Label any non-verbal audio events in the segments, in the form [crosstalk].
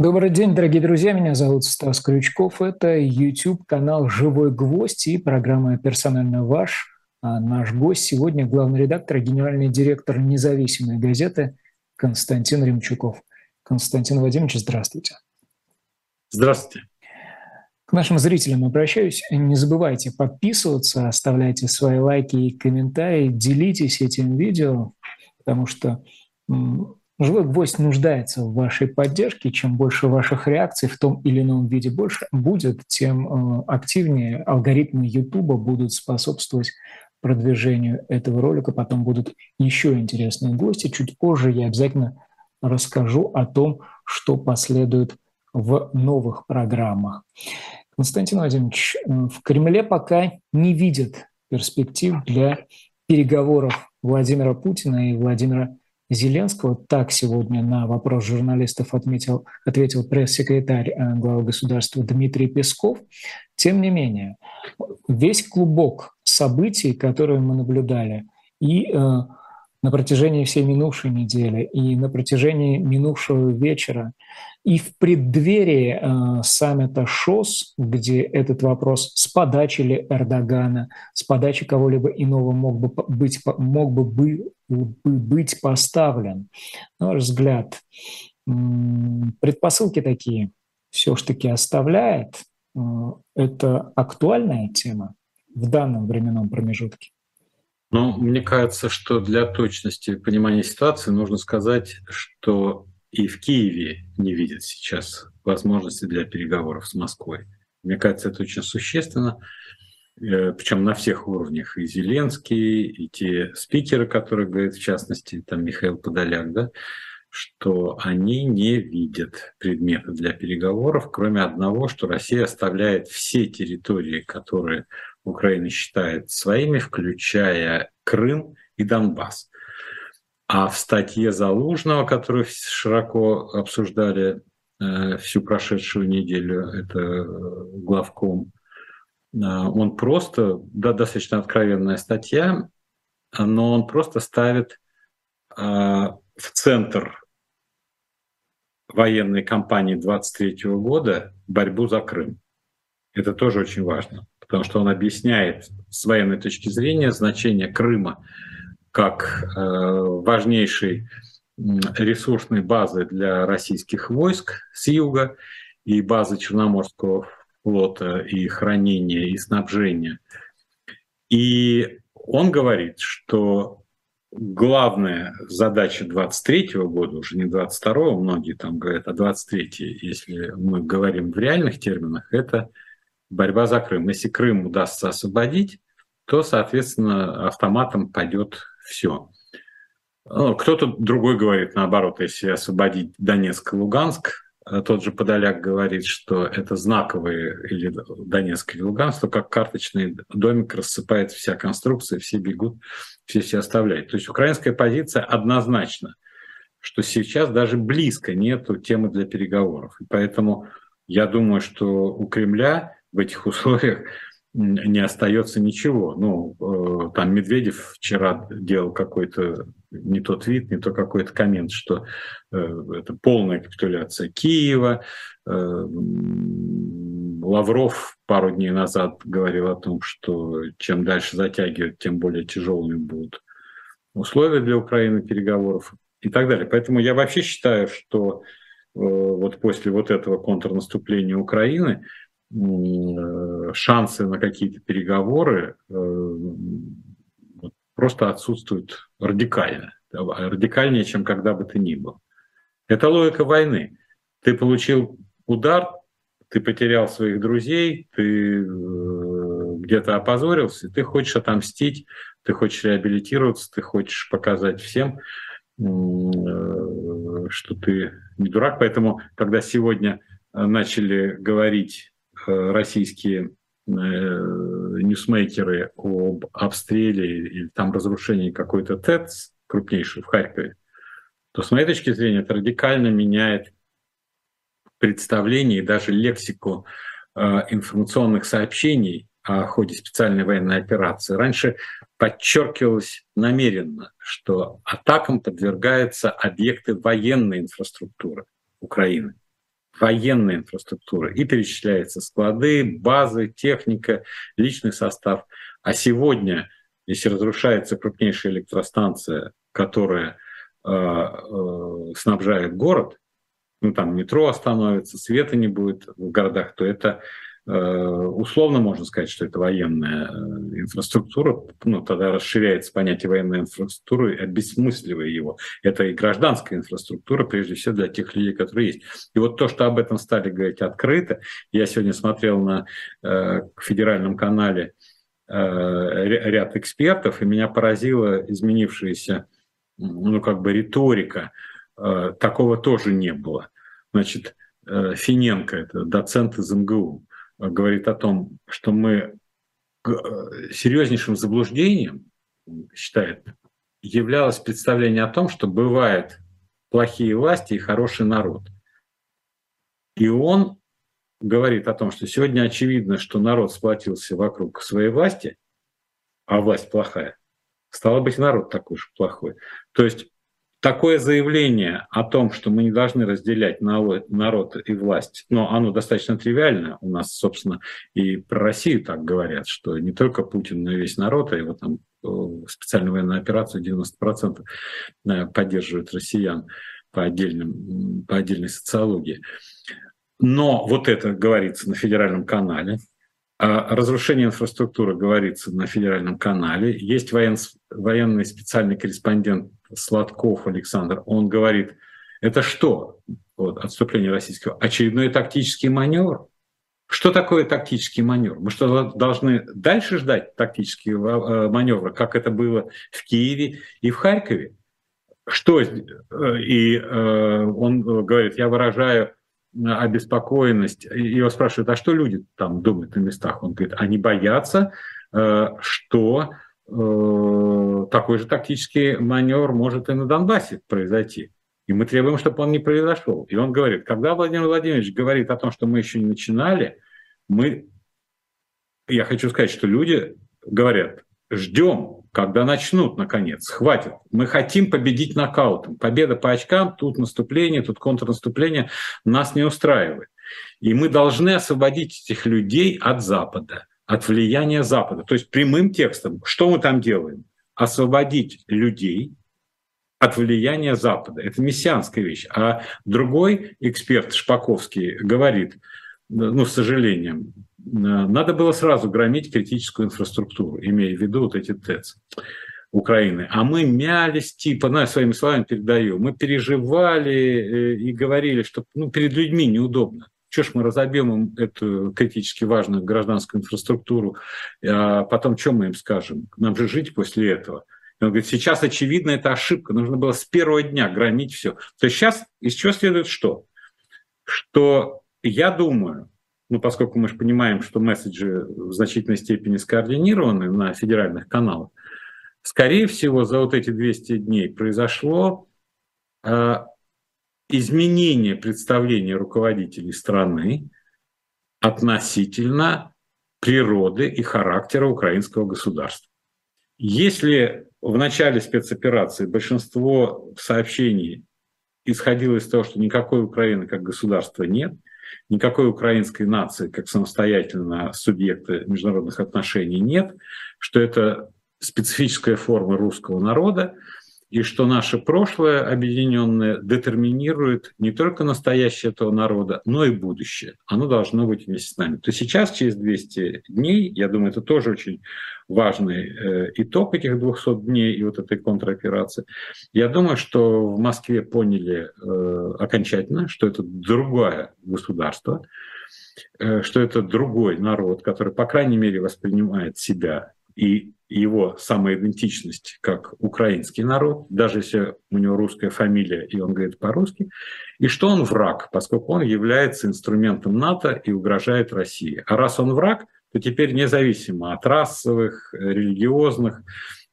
Добрый день, дорогие друзья. Меня зовут Стас Крючков. Это YouTube-канал «Живой гвоздь» и программа «Персонально ваш». А наш гость сегодня главный редактор и генеральный директор независимой газеты Константин Ремчуков. Константин Владимирович, здравствуйте. Здравствуйте. К нашим зрителям обращаюсь. Не забывайте подписываться, оставляйте свои лайки и комментарии, делитесь этим видео, потому что Живой гвоздь нуждается в вашей поддержке. Чем больше ваших реакций в том или ином виде больше будет, тем э, активнее алгоритмы YouTube будут способствовать продвижению этого ролика. Потом будут еще интересные гости. Чуть позже я обязательно расскажу о том, что последует в новых программах. Константин Владимирович, э, в Кремле пока не видят перспектив для переговоров Владимира Путина и Владимира Зеленского. Так сегодня на вопрос журналистов отметил, ответил пресс-секретарь э, главы государства Дмитрий Песков. Тем не менее, весь клубок событий, которые мы наблюдали, и э, на протяжении всей минувшей недели, и на протяжении минувшего вечера, и в преддверии э, саммита ШОС, где этот вопрос с подачи ли Эрдогана, с подачи кого-либо иного мог бы быть, мог бы, бы, быть поставлен, на ваш взгляд, предпосылки такие все-таки оставляет? Э, это актуальная тема в данном временном промежутке? Ну, мне кажется, что для точности понимания ситуации нужно сказать, что и в Киеве не видят сейчас возможности для переговоров с Москвой. Мне кажется, это очень существенно, э, причем на всех уровнях. И Зеленский, и те спикеры, которые говорят, в частности, там Михаил Подоляк, да, что они не видят предмета для переговоров, кроме одного, что Россия оставляет все территории, которые Украина считает своими, включая Крым и Донбасс. А в статье Залужного, которую широко обсуждали э, всю прошедшую неделю, это э, главком, э, он просто, да, достаточно откровенная статья, но он просто ставит в центр военной кампании 23 года борьбу за Крым. Это тоже очень важно, потому что он объясняет с военной точки зрения значение Крыма как э, важнейшей ресурсной базы для российских войск с юга и базы Черноморского флота и хранения и снабжения. И он говорит, что главная задача 23 года, уже не 22 многие там говорят, а 23 если мы говорим в реальных терминах, это борьба за Крым. Если Крым удастся освободить, то, соответственно, автоматом пойдет все. Ну, кто-то другой говорит наоборот, если освободить Донецк и Луганск, э, тот же Подоляк говорит, что это знаковые или Донецк или Луганск, то как карточный домик рассыпается вся конструкция, все бегут, все все оставляют. То есть украинская позиция однозначна, что сейчас даже близко нету темы для переговоров. И поэтому я думаю, что у Кремля в этих условиях не остается ничего. Ну, э, там Медведев вчера делал какой-то не тот вид, не то какой-то коммент, что э, это полная капитуляция Киева. Э, Лавров пару дней назад говорил о том, что чем дальше затягивают, тем более тяжелыми будут условия для Украины переговоров и так далее. Поэтому я вообще считаю, что вот после вот этого контрнаступления Украины шансы на какие-то переговоры э, просто отсутствуют радикально, радикальнее, чем когда бы ты ни был. Это логика войны. Ты получил удар, ты потерял своих друзей, ты э, где-то опозорился, ты хочешь отомстить, ты хочешь реабилитироваться, ты хочешь показать всем, что ты не дурак. Поэтому, когда сегодня начали говорить Э, российские э, ньюсмейкеры об обстреле или там разрушении какой-то ТЭЦ крупнейший в Харькове, то с моей точки зрения это радикально меняет представление и даже лексику э, информационных сообщений о ходе специальной военной операции. Раньше подчеркивалось намеренно, что атакам подвергаются объекты военной инфраструктуры Украины. Военная инфраструктура, и перечисляются склады, базы, техника, личный состав. А сегодня, если разрушается крупнейшая электростанция, которая э, э, снабжает город, ну там метро остановится, света не будет в городах, то это условно можно сказать, что это военная э, инфраструктура, ну, тогда расширяется понятие военной инфраструктуры, обесмысливая его. Это и гражданская инфраструктура, прежде всего для тех людей, которые есть. И вот то, что об этом стали говорить открыто, я сегодня смотрел на э, федеральном канале э, ряд экспертов, и меня поразила изменившаяся ну, как бы риторика Э, такого тоже не было. Значит, э, Финенко, это доцент из МГУ, э, говорит о том, что мы серьезнейшим заблуждением, считает, являлось представление о том, что бывают плохие власти и хороший народ. И он говорит о том, что сегодня очевидно, что народ сплотился вокруг своей власти, а власть плохая. Стало быть, народ такой же плохой. То есть такое заявление о том, что мы не должны разделять народ и власть, но оно достаточно тривиально. У нас, собственно, и про Россию так говорят, что не только Путин, но и весь народ, а его там э, специальную военную операцию 90% э, поддерживают россиян по, отдельным, по отдельной социологии. Но вот это говорится на федеральном канале, разрушение инфраструктуры говорится на федеральном канале. Есть воен, военный специальный корреспондент Сладков Александр, он говорит, это что, вот, отступление российского, очередной тактический маневр? Что такое тактический маневр? Мы что, должны дальше ждать тактические э, маневры, как это было в Киеве и в Харькове? Что? Э, и э, он говорит, я выражаю обеспокоенность. Его спрашивают, а что люди там думают на местах? Он говорит, они боятся, что Э, такой же тактический маневр может и на Донбассе произойти. И мы требуем, чтобы он не произошел. И он говорит, когда Владимир Владимирович говорит о том, что мы еще не начинали, мы, я хочу сказать, что люди говорят, ждем, когда начнут, наконец, хватит. Мы хотим победить нокаутом. Победа по очкам, тут наступление, тут контрнаступление нас не устраивает. И мы должны освободить этих людей от Запада от влияния Запада. То есть прямым текстом, что мы там делаем? Освободить людей от влияния Запада. Это мессианская вещь. А другой эксперт Шпаковский говорит, ну, с сожалением, надо было сразу громить критическую инфраструктуру, имея в виду вот эти ТЭЦ. Украины. А мы мялись, типа, ну, своими словами передаю, мы переживали э, и говорили, что ну, перед людьми неудобно. Что ж мы разобьем им эту критически важную гражданскую инфраструктуру, а потом что мы им скажем? Нам же жить после этого. И он говорит, сейчас очевидно, это ошибка. Нужно было с первого дня громить все. То есть сейчас из чего следует что? Что я думаю, ну, поскольку мы же понимаем, что месседжи в значительной степени скоординированы на федеральных каналах, скорее всего, за вот эти 200 дней произошло а, изменение представления руководителей страны относительно природы и характера украинского государства. Если в начале спецоперации большинство сообщений исходило из того, что никакой Украины как государства нет, никакой украинской нации как самостоятельного субъекта международных отношений нет, что это специфическая форма русского народа, и что наше прошлое объединенное детерминирует не только настоящее этого народа, но и будущее. Оно должно быть вместе с нами. То сейчас, через 200 дней, я думаю, это тоже очень важный э, итог этих 200 дней и вот этой контроперации. Я думаю, что в Москве поняли э, окончательно, что это другое государство, э, что это другой народ, который, по крайней мере, воспринимает себя и его самоидентичность как украинский народ, даже если у него русская фамилия и он говорит по-русски, и что он враг, поскольку он является инструментом НАТО и угрожает России. А раз он враг, то теперь независимо от расовых, религиозных,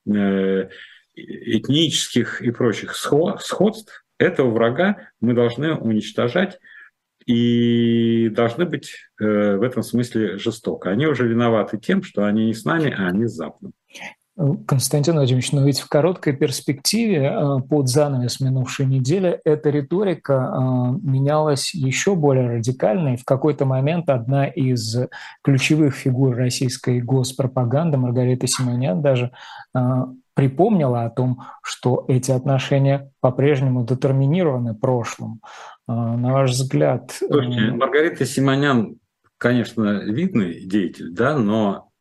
э, этнических и прочих сходств, этого врага мы должны уничтожать и должны быть э, в этом смысле жестоко. Они уже виноваты тем, что они не с нами, а они с Западом. Константин Владимирович, но ведь в короткой перспективе э, под занавес минувшей недели эта риторика э, менялась еще более радикально, и в какой-то момент одна из ключевых фигур российской госпропаганды, Маргарита Симонян, даже э, припомнила о том, что эти отношения по-прежнему детерминированы прошлым. На ваш взгляд... Слушайте, Маргарита Симонян, конечно, видный деятель, да, но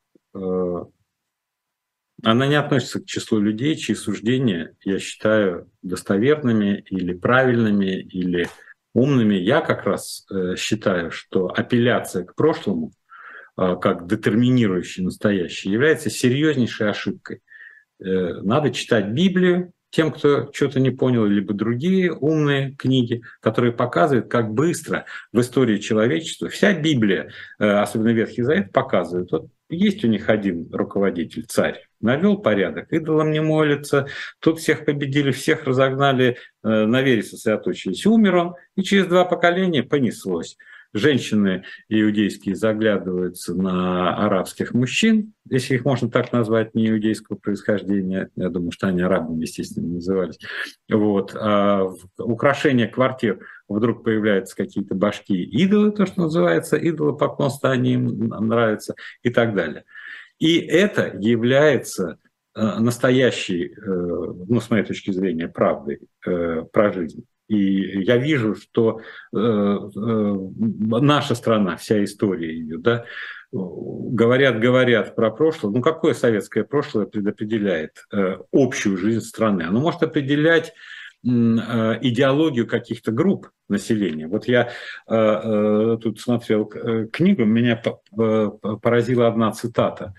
она не относится к числу людей, чьи суждения я считаю достоверными или правильными, или умными. Я как раз э, считаю, что апелляция к прошлому, э, как детерминирующий настоящее, является серьезнейшей ошибкой. Э, надо читать Библию, тем, кто что-то не понял, либо другие умные книги, которые показывают, как быстро в истории человечества вся Библия, особенно Ветхий Завет, показывает. Вот есть у них один руководитель, царь, навел порядок, идолам не молятся, тут всех победили, всех разогнали, э, на вере сосредоточились. Умер он, и через два поколения понеслось. Женщины иудейские заглядываются на арабских мужчин, если их можно так назвать, не иудейского происхождения, я думаю, что они арабами, естественно, назывались. Вот. А украшение квартир вдруг появляются какие-то башки идолы, то, что называется, идолы поклонства, они им нравятся и так далее. И это является э, настоящей, э, ну, с моей точки зрения, правдой э, про жизнь. И я вижу, что наша страна, вся история ее, да, говорят, говорят про прошлое. Ну, какое советское прошлое предопределяет общую жизнь страны? Оно может определять идеологию каких-то групп населения. Вот я э, тут смотрел книгу, меня поразила одна цитата.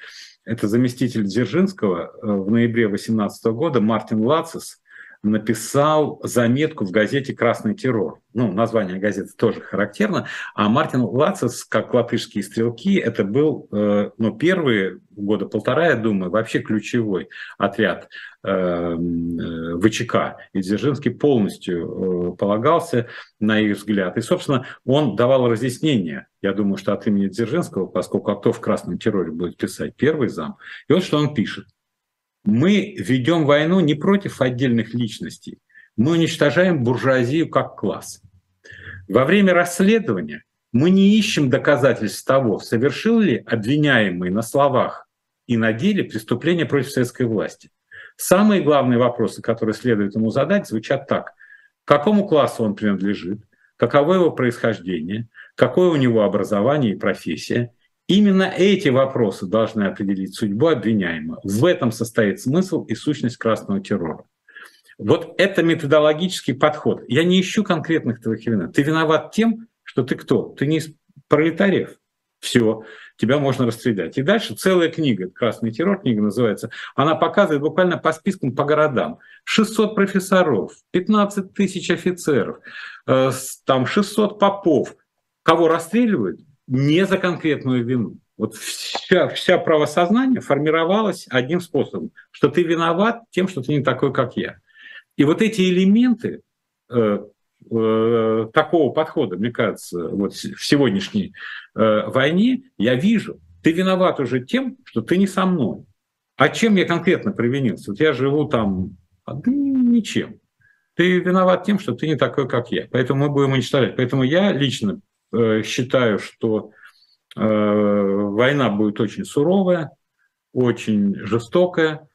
Это заместитель Дзержинского в ноябре 2018 года Мартин Лацис написал заметку в газете «Красный террор». Ну, название газеты тоже характерно. А Мартин Лацис, как латышские стрелки, это был э, ну, первые года полтора, я думаю, вообще ключевой отряд э, э ВЧК. И Дзержинский полностью полагался на их взгляд. И, собственно, он давал разъяснение, я думаю, что от имени Дзержинского, поскольку а кто в «Красном терроре» будет писать, первый зам. И вот что он пишет. Мы ведем войну не против отдельных личностей, мы уничтожаем буржуазию как класс. Во время расследования мы не ищем доказательств того, совершил ли обвиняемый на словах и на деле преступление против советской власти. Самые главные вопросы, которые следует ему задать, звучат так. Какому классу он принадлежит, каково его происхождение, какое у него образование и профессия, Именно эти вопросы должны определить судьбу обвиняемого. В этом состоит смысл и сущность красного террора. Вот это методологический подход. Я не ищу конкретных твоих вин. Ты виноват тем, что ты кто? Ты не пролетариев. Все, тебя можно расстрелять. И дальше целая книга, «Красный террор» книга называется, она показывает буквально по спискам, по городам. 600 профессоров, 15 тысяч офицеров, э, там 600 попов. Кого расстреливают? Не за конкретную вину. Вот вся, вся правосознание формировалось одним способом, что ты виноват тем, что ты не такой, как я. И вот эти элементы э, э, такого подхода, мне кажется, вот в сегодняшней э, войне я вижу, ты виноват уже тем, что ты не со мной. А чем я конкретно провинился? Вот я живу там, да ничем. Ты виноват тем, что ты не такой, как я. Поэтому мы будем уничтожать. Поэтому я лично считаю, что э, война будет очень суровая, очень жестокая,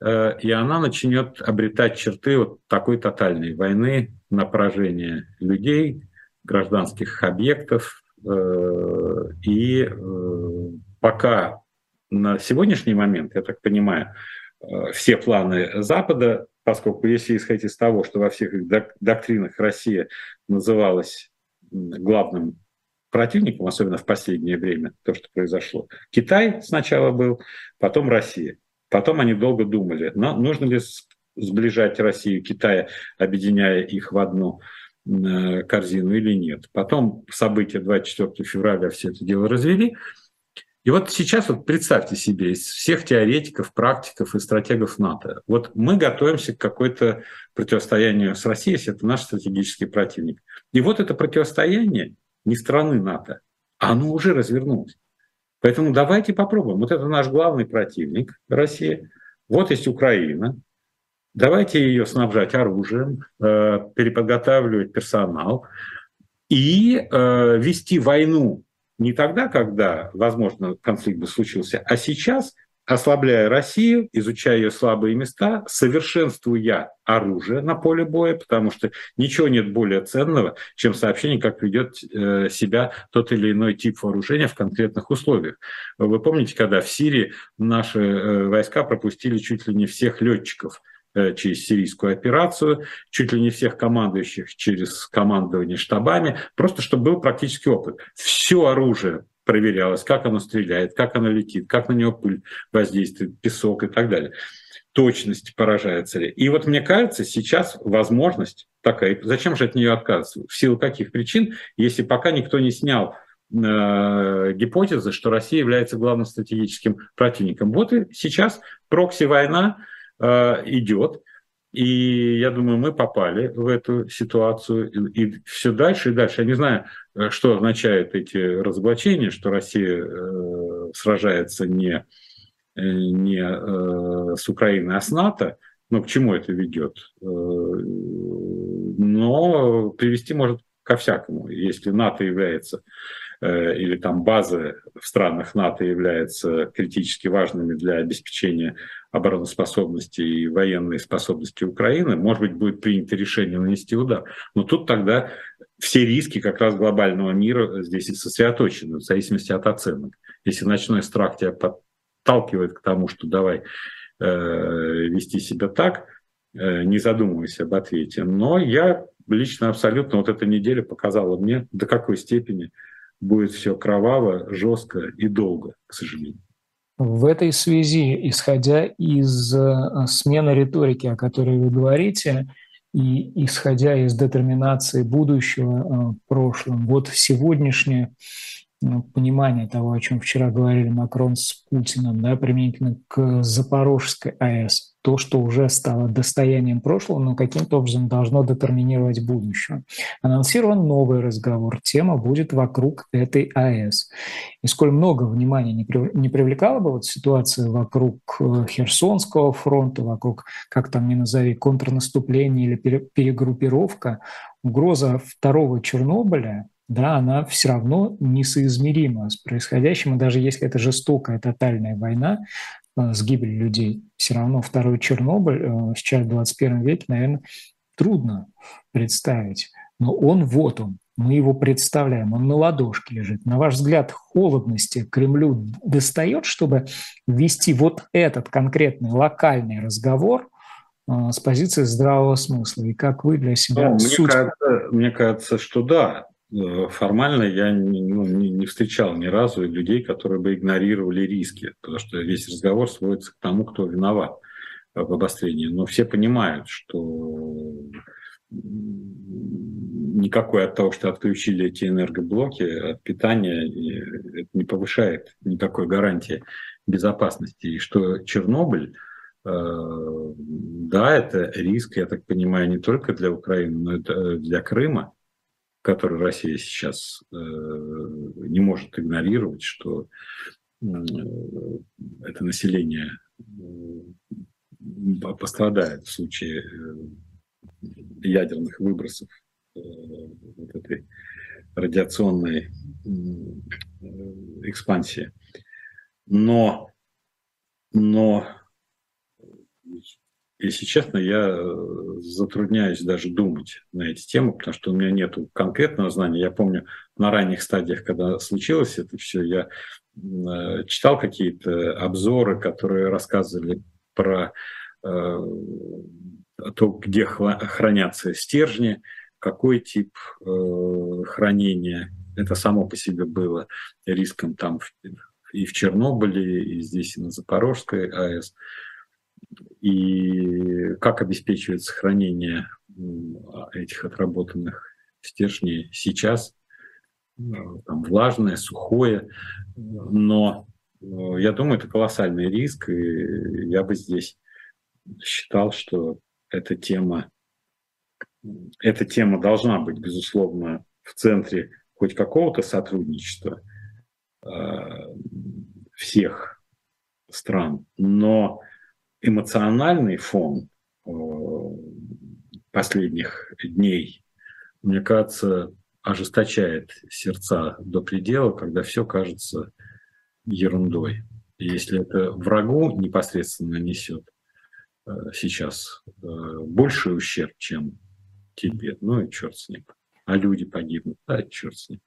э, и она начнет обретать черты вот такой тотальной войны на поражение людей, гражданских объектов. И пока на сегодняшний момент, я так понимаю, все планы Запада, поскольку если исходить из того, что во всех доктринах Россия называлась главным противником, особенно в последнее время, то, что произошло. Китай сначала был, потом Россия. Потом они долго думали, но нужно ли сближать Россию и Китай, объединяя их в одну э, корзину или нет. Потом события 24 февраля все это дело развели. И вот сейчас вот представьте себе, из всех теоретиков, практиков и стратегов НАТО, вот мы готовимся к какой-то противостоянию с Россией, если это наш стратегический противник. И вот это противостояние не страны НАТО, оно уже развернулось. Поэтому давайте попробуем. Вот это наш главный противник, Россия. вот есть Украина, давайте ее снабжать оружием, э, переподготавливать персонал и э, вести войну не тогда, когда, возможно, конфликт бы случился, а сейчас – ослабляя Россию, изучая ее слабые места, совершенствуя оружие на поле боя, потому что ничего нет более ценного, чем сообщение, как ведет э, себя тот или иной тип вооружения в конкретных условиях. Вы помните, когда в Сирии наши э, войска пропустили чуть ли не всех летчиков э, через сирийскую операцию, чуть ли не всех командующих через командование штабами, просто чтобы был практический опыт. Все оружие проверялось, как оно стреляет, как оно летит, как на него пыль воздействует, песок и так далее. Точность поражается ли. И вот мне кажется, сейчас возможность такая. Зачем же от нее отказываться? В силу каких причин, если пока никто не снял э, гипотезы, что Россия является главным стратегическим противником. Вот и сейчас прокси-война э, идет. И я думаю, мы попали в эту ситуацию. И, и все дальше и дальше. Я не знаю, э, что означают эти разоблачения, что Россия э, сражается не, э, не э, с Украиной, а с НАТО. Но к чему это ведет? Э, но привести может ко всякому. Если НАТО является или там базы в странах НАТО являются критически важными для обеспечения обороноспособности и военной способности Украины, может быть, будет принято решение нанести удар. Но тут тогда все риски как раз глобального мира здесь и сосредоточены, в зависимости от оценок. Если ночной страх тебя подталкивает к тому, что давай э, вести себя так, э, не задумываясь об ответе. Но я лично абсолютно, вот эта неделя показала мне, до какой степени будет все кроваво, жестко и долго, к сожалению. В этой связи, исходя из э, смены риторики, о которой вы говорите, и исходя из детерминации будущего э, прошлым, вот сегодняшнее понимание того, о чем вчера говорили Макрон с Путиным, да, применительно к Запорожской АЭС, то, что уже стало достоянием прошлого, но каким-то образом должно детерминировать будущее. Анонсирован новый разговор. Тема будет вокруг этой АЭС. И сколь много внимания не, не привлекала бы вот ситуация вокруг э, Херсонского фронта, вокруг, как там ни назови, контрнаступления или перегруппировка, угроза второго Чернобыля, да, она все равно несоизмерима с происходящим, и даже если это жестокая тотальная война, Э, с гибелью людей. Все равно второй Чернобыль э, сейчас в 21 веке, наверное, трудно представить. Но он вот он, мы его представляем, он на ладошке лежит. На ваш взгляд, холодности Кремлю достает, чтобы вести вот этот конкретный локальный разговор э, с позиции здравого смысла? И как вы для себя ну, суть... мне, кажется, мне кажется, что да. Э, формально я ну, не, не встречал ни разу людей, которые бы игнорировали риски, потому что весь разговор сводится к тому, кто виноват в обострении. Но все понимают, что никакой от того, что отключили эти энергоблоки от питания, это не повышает никакой гарантии безопасности. И что Чернобыль, э, да, это риск, я так понимаю, не только для Украины, но и для Крыма который Россия сейчас э, не может игнорировать, что э, это население э, пострадает в случае ядерных выбросов вот этой радиационной экспансии. Но, но если честно, я э, затрудняюсь даже думать на эти темы, потому что у меня нет конкретного знания. Я помню на ранних стадиях, когда случилось это все, я э, читал какие-то обзоры, которые рассказывали про э, то, где хранятся стержни, какой тип хранения. Это само по себе было риском там и в Чернобыле, и здесь, и на Запорожской АЭС и как обеспечивается хранение этих отработанных стержней сейчас, там, влажное, сухое, но э, я думаю, это колоссальный риск, и я бы здесь считал, что эта тема, эта тема должна быть, безусловно, в центре хоть какого-то сотрудничества э, всех стран, но эмоциональный фон э, последних дней, мне кажется, ожесточает сердца до предела, когда все кажется ерундой. И если это врагу непосредственно несет э, сейчас э, больший ущерб, чем тебе, ну и черт с ним. А люди погибнут, да, черт с ним.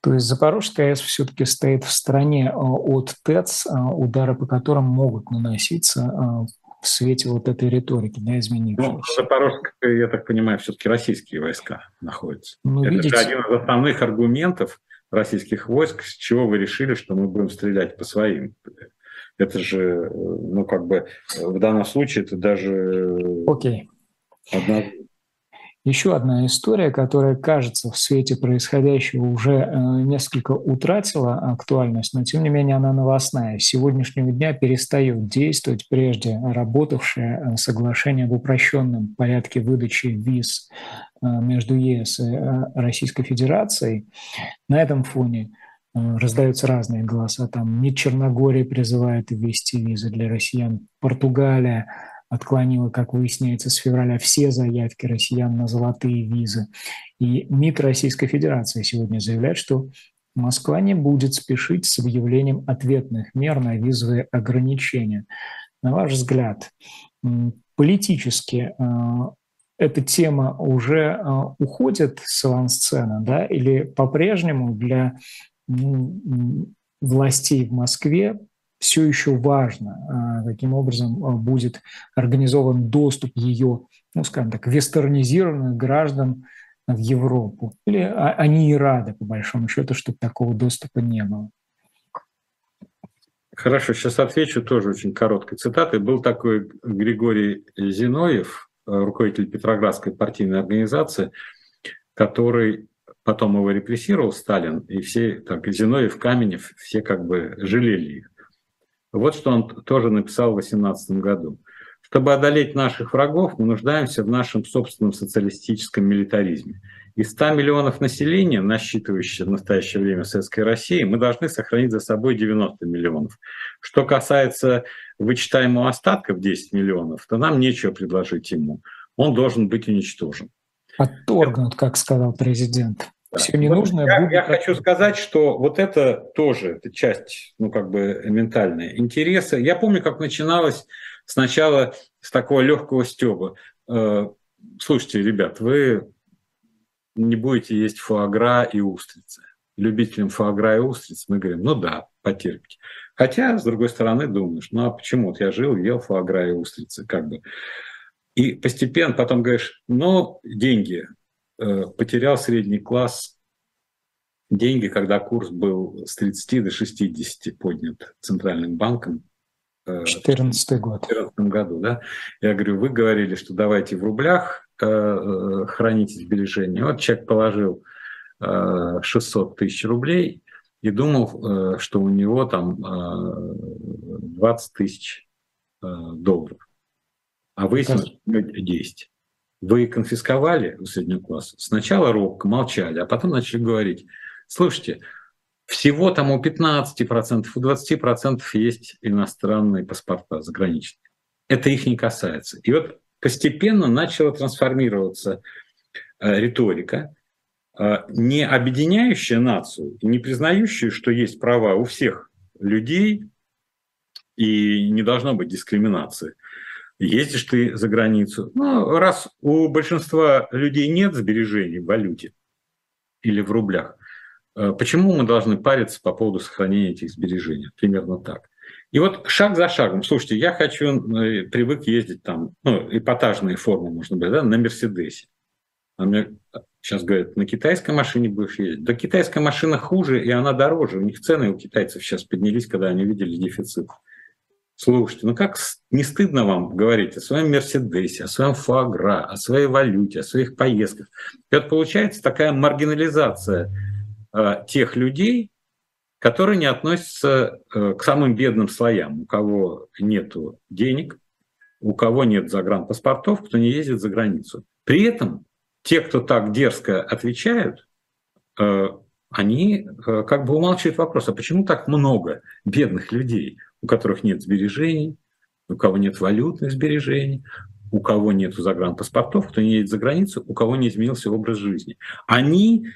То есть Запорожская АЭС все-таки стоит в стороне а, от ТЭЦ, а, удары по которым могут наноситься а, в свете вот этой риторики, да, изменившейся. Ну, Запорожская, я так понимаю, все-таки российские войска находятся. Ну, Это видите... один из основных аргументов российских войск, с чего вы решили, что мы будем стрелять по своим. Это же, ну, как бы, в данном случае это даже... Окей. Одна еще одна история, которая, кажется, в свете происходящего уже э, несколько утратила актуальность, но тем не менее она новостная. С сегодняшнего дня перестает действовать прежде работавшее э, соглашение об упрощенном порядке выдачи виз э, между ЕС и Российской Федерацией. На этом фоне раздаются разные голоса. Там МИД Черногории призывает ввести визы для россиян, Португалия – отклонила, как выясняется, с февраля все заявки россиян на золотые визы. И МИД Российской Федерации сегодня заявляет, что Москва не будет спешить с объявлением ответных мер на визовые ограничения. На ваш взгляд, политически э, эта тема уже э, уходит с авансцены, да, или по-прежнему для властей в Москве все еще важно, а, каким образом а, будет организован доступ ее, ну, скажем так, вестернизированных граждан в Европу. Или они и рады, по большому счету, чтобы такого доступа не было. Хорошо, сейчас отвечу тоже очень короткой цитатой. Был такой Григорий Зиноев, руководитель Петроградской партийной организации, который потом его репрессировал Сталин, и все, так, Зиноев, Каменев, все как бы жалели их. Вот что он тоже написал в 18 году. Чтобы одолеть наших врагов, мы нуждаемся в нашем собственном социалистическом милитаризме. Из 100 миллионов населения, насчитывающего в настоящее время Советской России, мы должны сохранить за собой 90 миллионов. Что касается вычитаемого остатка в 10 миллионов, то нам нечего предложить ему. Он должен быть уничтожен. Отторгнут, как сказал президент. Все ненужное я, будет... Я хочу сказать, что вот это тоже, это часть, ну, как бы ментальная, интереса. Я помню, как начиналось сначала с такого легкого стеба. Э, слушайте, ребят, вы не будете есть фуагра и устрицы. Любителям фуагра и устриц мы говорим, ну да, потерпите. Хотя, с другой стороны, думаешь, ну а почему? Вот я жил, ел фуагра и устрицы, как бы. И постепенно потом говоришь, ну, деньги, потерял средний класс деньги, когда курс был с 30 до 60 поднят Центральным банком. 2014 э, год. В 2014 году, да. Я говорю, вы говорили, что давайте в рублях э, храните сбережения. Вот человек положил 600 тысяч рублей и думал, что у него там 20 тысяч долларов. А выяснилось, что 10. Вы конфисковали у среднего класса. Сначала робко молчали, а потом начали говорить, слушайте, всего там у 15%, у 20% есть иностранные паспорта заграничные. Это их не касается. И вот постепенно начала трансформироваться э, риторика, э, не объединяющая нацию, не признающая, что есть права у всех людей, и не должно быть дискриминации – ездишь ты за границу. Ну, раз у большинства людей нет сбережений в валюте или в рублях, э, почему мы должны париться по поводу сохранения этих сбережений? Примерно так. И вот шаг за шагом, слушайте, я хочу, э, привык ездить там, ну, эпатажные формы можно быть, да, на Мерседесе. А мне сейчас говорят, на китайской машине будешь ездить. Да китайская машина хуже, и она дороже. У них цены у китайцев сейчас поднялись, когда они видели дефицит. Слушайте, ну как не стыдно вам говорить о своем Мерседесе, о своем Фуагра, о своей валюте, о своих поездках? И вот получается такая маргинализация э, тех людей, которые не относятся э, к самым бедным слоям, у кого нет денег, у кого нет загранпаспортов, кто не ездит за границу. При этом те, кто так дерзко отвечают, э, они э, как бы умалчивают вопрос, а почему так много бедных людей? У которых нет сбережений, у кого нет валютных сбережений, у кого нет загранпаспортов, кто не едет за границу, у кого не изменился образ жизни. Они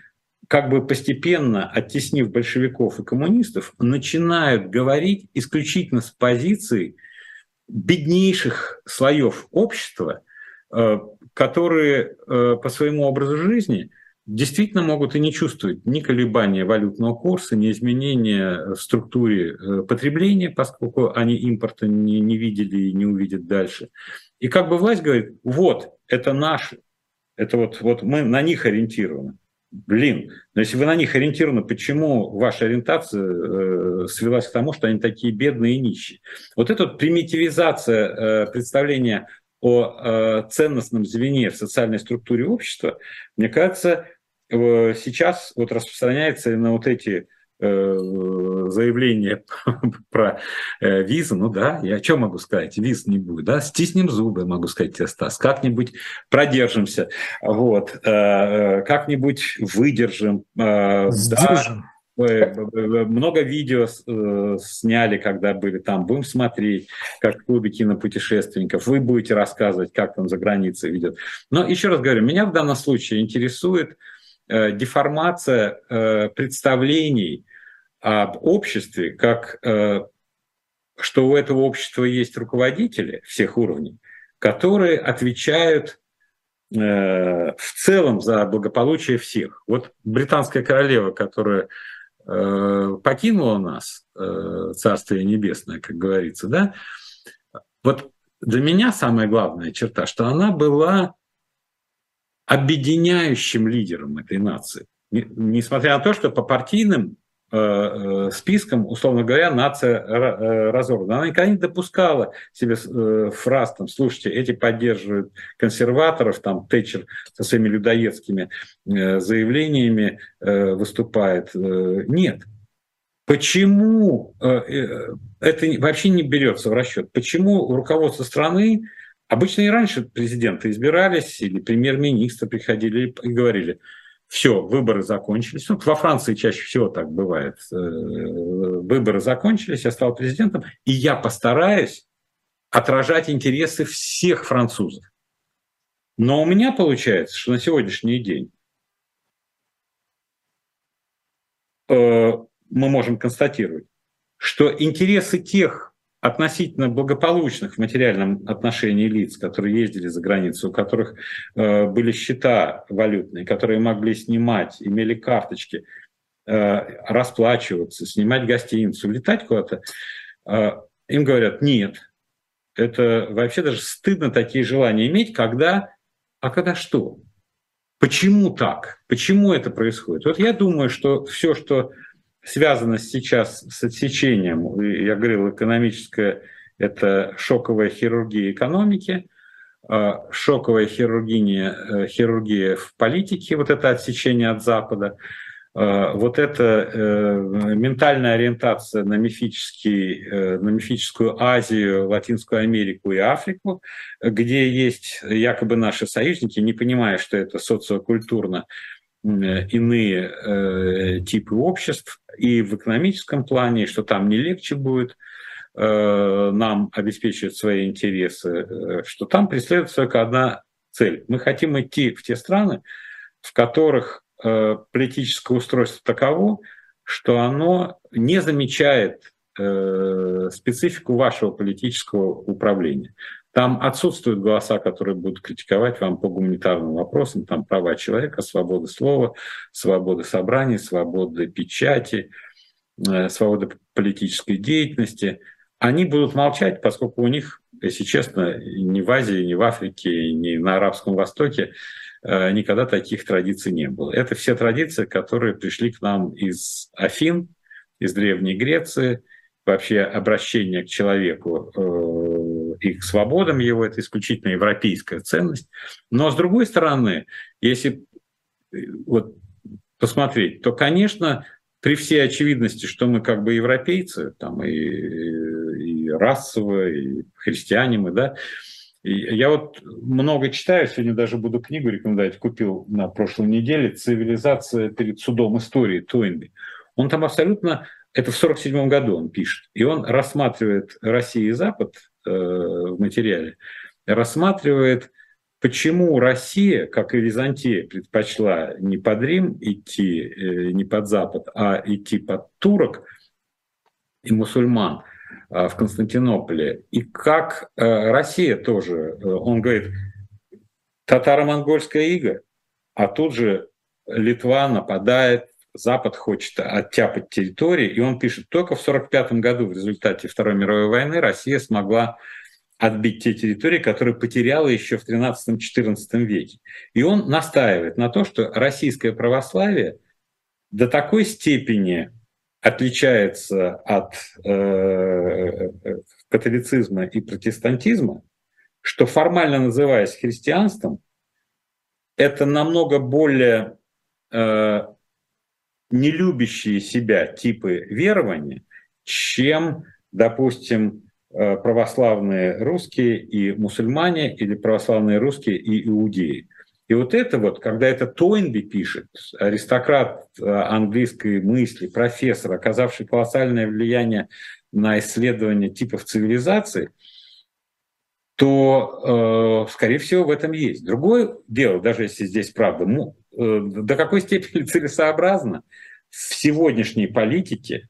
как бы постепенно, оттеснив большевиков и коммунистов, начинают говорить исключительно с позиции беднейших слоев общества, э, которые э, по своему образу жизни действительно могут и не чувствовать ни колебания валютного курса, ни изменения в структуре э, потребления, поскольку они импорта не, не видели и не увидят дальше. И как бы власть говорит, вот, это наши, это вот, вот мы на них ориентированы. Блин, но если вы на них ориентированы, почему ваша ориентация э, свелась к тому, что они такие бедные и нищие? Вот эта вот примитивизация э, представления о э, ценностном звене в социальной структуре общества, мне кажется, э, сейчас вот распространяется на вот эти Э, заявление [laughs] про э, визу, ну да, я что могу сказать, виз не будет, да, стиснем зубы, могу сказать тебе, Стас, как-нибудь продержимся, вот, э, как-нибудь выдержим. Сдержим. Да, много видео сняли, когда были там. Будем смотреть, как в клубе кинопутешественников. Вы будете рассказывать, как там за границей ведет. Но еще раз говорю, меня в данном случае интересует деформация представлений об обществе, как э, что у этого общества есть руководители всех уровней, которые отвечают э, в целом за благополучие всех. Вот британская королева, которая э, покинула нас, Царствие Небесное, как говорится, да, вот для меня самая главная черта, что она была объединяющим лидером этой нации. Несмотря на то, что по партийным Э, э, списком, условно говоря, нация э, разорвана. Она никогда не допускала себе фраз, там, слушайте, эти поддерживают консерваторов, там, Тэтчер со своими людоедскими заявлениями выступает. Нет. Почему это вообще не берется в расчет? Почему руководство страны Обычно и раньше президенты избирались, или премьер-министры приходили и говорили, все, выборы закончились. Ну, во Франции чаще всего так бывает. Э, выборы закончились, я стал президентом, и я постараюсь отражать интересы всех французов. Но у меня получается, что на сегодняшний день э, мы можем констатировать, что интересы тех относительно благополучных в материальном отношении лиц, которые ездили за границу, у которых э, были счета валютные, которые могли снимать, имели карточки, э, расплачиваться, снимать гостиницу, летать куда-то, э, им говорят, нет, это вообще даже стыдно такие желания иметь, когда, а когда что? Почему так? Почему это происходит? Вот я думаю, что все, что связано сейчас с отсечением, я говорил, экономическое – это шоковая хирургия экономики, а шоковая хирургия, э, хирургия в политике, вот это отсечение от Запада, а вот это э, ментальная ориентация на, мифический, э, на мифическую Азию, Латинскую Америку и Африку, где есть якобы наши союзники, не понимая, что это социокультурно иные э, типы обществ и в экономическом плане, что там не легче будет э, нам обеспечивать свои интересы, э, что там преследуется только одна цель. Мы хотим идти в те страны, в которых э, политическое устройство таково, что оно не замечает э, специфику вашего политического управления. Там отсутствуют голоса, которые будут критиковать вам по гуманитарным вопросам, там права человека, свобода слова, свобода собраний, свобода печати, э, свобода политической деятельности. Они будут молчать, поскольку у них, если честно, ни в Азии, ни в Африке, ни на Арабском Востоке э, никогда таких традиций не было. Это все традиции, которые пришли к нам из Афин, из Древней Греции, вообще обращение к человеку э, и к свободам его, это исключительно европейская ценность. Но с другой стороны, если э, вот посмотреть, то, конечно, при всей очевидности, что мы как бы европейцы, там и, и расово, и христиане мы, да, и я вот много читаю, сегодня даже буду книгу рекомендовать, купил на прошлой неделе «Цивилизация перед судом истории» Тойнби. Он там абсолютно, это в 1947 году он пишет, и он рассматривает Россию и Запад в материале, рассматривает, почему Россия, как и Византия, предпочла не под Рим идти, не под Запад, а идти под турок и мусульман в Константинополе. И как Россия тоже, он говорит, татаро-монгольская ига, а тут же Литва нападает, Запад хочет оттяпать территории, и он пишет, только в 1945 году в результате Второй мировой войны Россия смогла отбить те территории, которые потеряла еще в 13-14 веке. И он настаивает на то, что российское православие до такой степени отличается от э, католицизма и протестантизма, что формально называясь христианством, это намного более э, нелюбящие себя типы верования, чем, допустим, э, православные русские и мусульмане или православные русские и иудеи. И вот это вот, когда это Тойнби пишет, аристократ э, английской мысли, профессор, оказавший колоссальное влияние на исследование типов цивилизации – то, э, скорее всего, в этом есть. Другое дело, даже если здесь правда, до какой степени [laughs] целесообразно в сегодняшней политике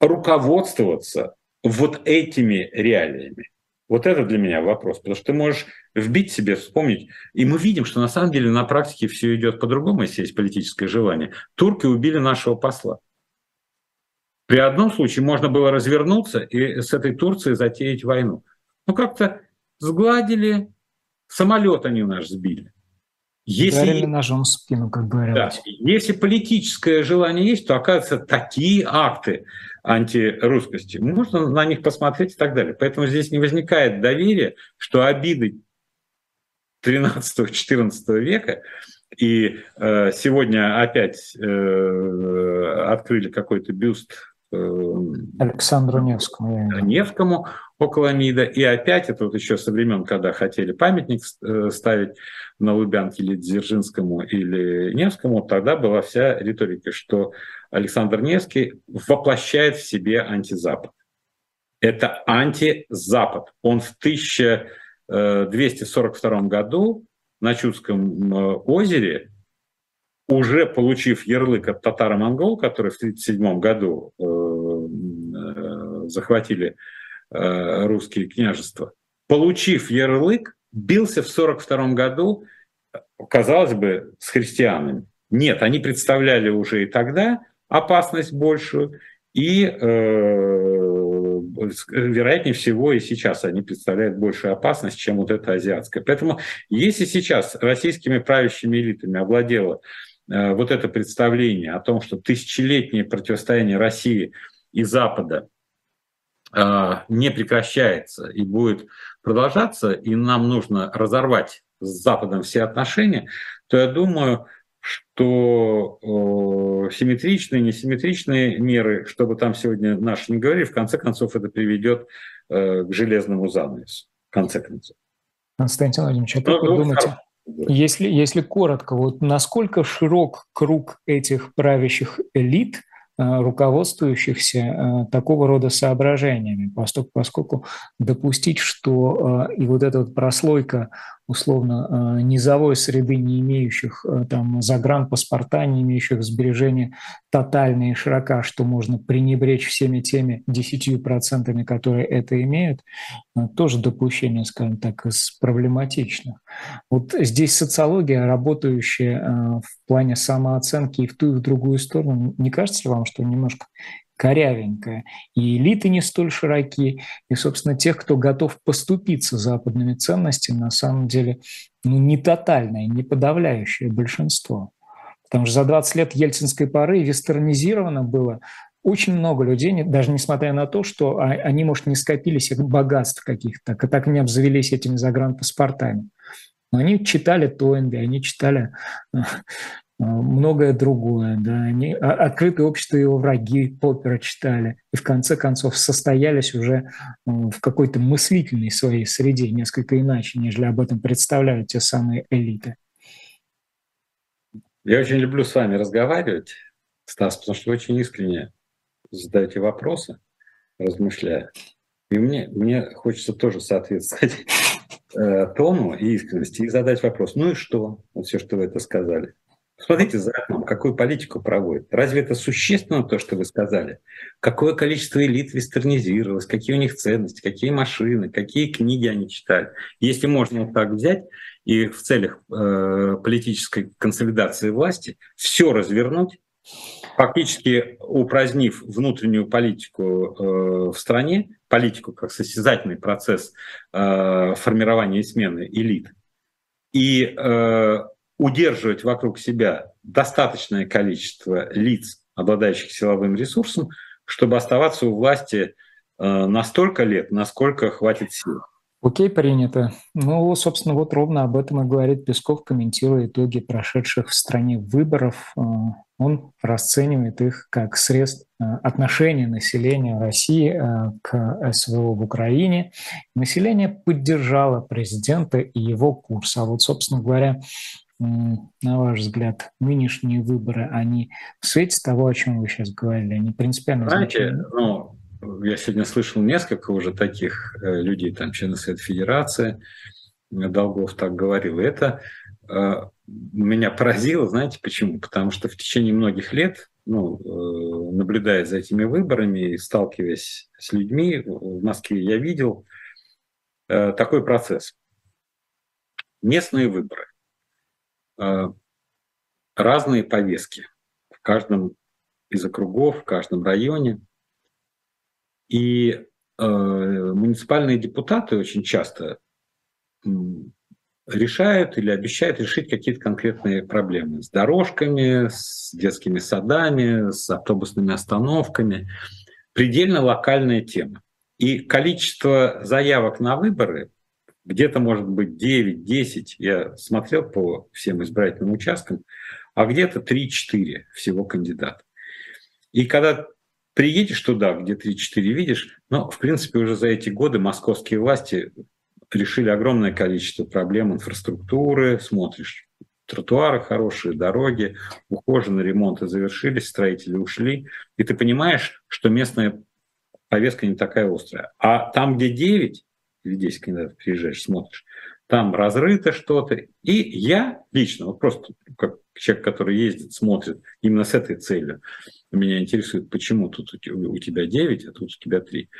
руководствоваться вот этими реалиями. Вот это для меня вопрос, потому что ты можешь вбить себе, вспомнить. И мы видим, что на самом деле на практике все идет по-другому, если есть политическое желание. Турки убили нашего посла. При одном случае можно было развернуться и с этой Турцией затеять войну ну как-то сгладили, самолет они у нас сбили. Если, ножом в спину, как говорилось. Да, если политическое желание есть, то, оказывается, такие акты антирусскости, можно на них посмотреть и так далее. Поэтому здесь не возникает доверия, что обиды 13-14 века и э, сегодня опять э, открыли какой-то бюст Александру Невскому. Невскому около МИДа. И опять, это вот еще со времен, когда хотели памятник э, ставить на Лубянке или Дзержинскому или Невскому, тогда была вся риторика, что Александр Невский воплощает в себе антизапад. Это антизапад. Он в 1242 году на Чудском э, озере, уже получив ярлык от татаро-монгол, которые в 1937 году э, захватили Э, русские княжества, получив ярлык, бился в 1942 году, казалось бы, с христианами. Нет, они представляли уже и тогда опасность большую, и, э, вероятнее всего, и сейчас они представляют большую опасность, чем вот эта азиатская. Поэтому если сейчас российскими правящими элитами овладело э, вот это представление о том, что тысячелетнее противостояние России и Запада не прекращается и будет продолжаться, и нам нужно разорвать с Западом все отношения, то я думаю, что э, симметричные, несимметричные меры, чтобы там сегодня наши не говорили, в конце концов это приведет э, к железному занавесу. В конце концов. Константин Владимирович, а как ну, вы ну, думаете, если, если коротко, вот насколько широк круг этих правящих элит, руководствующихся э, такого рода соображениями, поскольку, поскольку допустить, что э, и вот эта вот прослойка условно э, низовой среды, не имеющих э, там загранпаспорта, не имеющих сбережения тотально и широка, что можно пренебречь всеми теми 10%, которые это имеют, э, тоже допущение, скажем так, из проблематичных. Вот здесь социология, работающая в плане самооценки и в ту, и в другую сторону, не кажется ли вам, что немножко корявенькая. И элиты не столь широки, и, собственно, тех, кто готов поступиться западными ценностями, на самом деле ну, не тотальное, не подавляющее большинство. Потому что за 20 лет ельцинской поры вестернизировано было очень много людей, даже несмотря на то, что они, может, не скопили себе богатств каких-то, так, так и не обзавелись этими загранпаспортами. Но они читали Тойнби, они читали [laughs] многое другое. Да. Они, а, открытое общество его враги Поппера читали и в конце концов состоялись уже э, в какой-то мыслительной своей среде, несколько иначе, нежели об этом представляют те самые элиты. Я очень люблю с вами разговаривать, Стас, потому что вы очень искренне задаете вопросы, размышляя. И мне, мне хочется тоже соответствовать э, тону и искренности и задать вопрос, ну и что, вот все, что вы это сказали. Смотрите за окном, какую политику проводит. Разве это существенно то, что вы сказали? Какое количество элит вестернизировалось, какие у них ценности, какие машины, какие книги они читали. Если можно вот так взять и в целях э, политической консолидации власти все развернуть, фактически упразднив внутреннюю политику э, в стране, политику как состязательный процесс э, формирования и смены элит, и э, удерживать вокруг себя достаточное количество лиц, обладающих силовым ресурсом, чтобы оставаться у власти э, на столько лет, насколько хватит сил. Окей, принято. Ну, собственно, вот ровно об этом и говорит Песков, комментируя итоги прошедших в стране выборов. Э, он расценивает их как средств э, отношения населения России к СВО в Украине. Население поддержало президента и его курс. А вот, собственно говоря, на ваш взгляд, нынешние выборы, они в свете того, о чем вы сейчас говорили, они принципиально Знаете, ну, я сегодня слышал несколько уже таких э, людей, там, члены Совета Федерации, Долгов так говорил. И это э, меня поразило, знаете почему? Потому что в течение многих лет, ну, э, наблюдая за этими выборами и сталкиваясь с людьми, в Москве я видел э, такой процесс. Местные выборы Э, разные повестки в каждом из округов, в каждом районе. И э, муниципальные депутаты очень часто решают или обещают решить какие-то конкретные проблемы с дорожками, с детскими садами, с автобусными остановками. Предельно локальная тема. И количество заявок на выборы где-то может быть 9-10, я смотрел по всем избирательным участкам, а где-то 3-4 всего кандидата. И когда приедешь туда, где 3-4 видишь, ну, в принципе, уже за эти годы московские власти решили огромное количество проблем инфраструктуры, смотришь, тротуары хорошие, дороги, ухоженные ремонты завершились, строители ушли, и ты понимаешь, что местная повестка не такая острая. А там, где 9, 10 кандидатов приезжаешь, смотришь, там разрыто что-то. И я лично, вот просто как человек, который ездит, смотрит именно с этой целью, меня интересует, почему тут у тебя 9, а тут у тебя 3,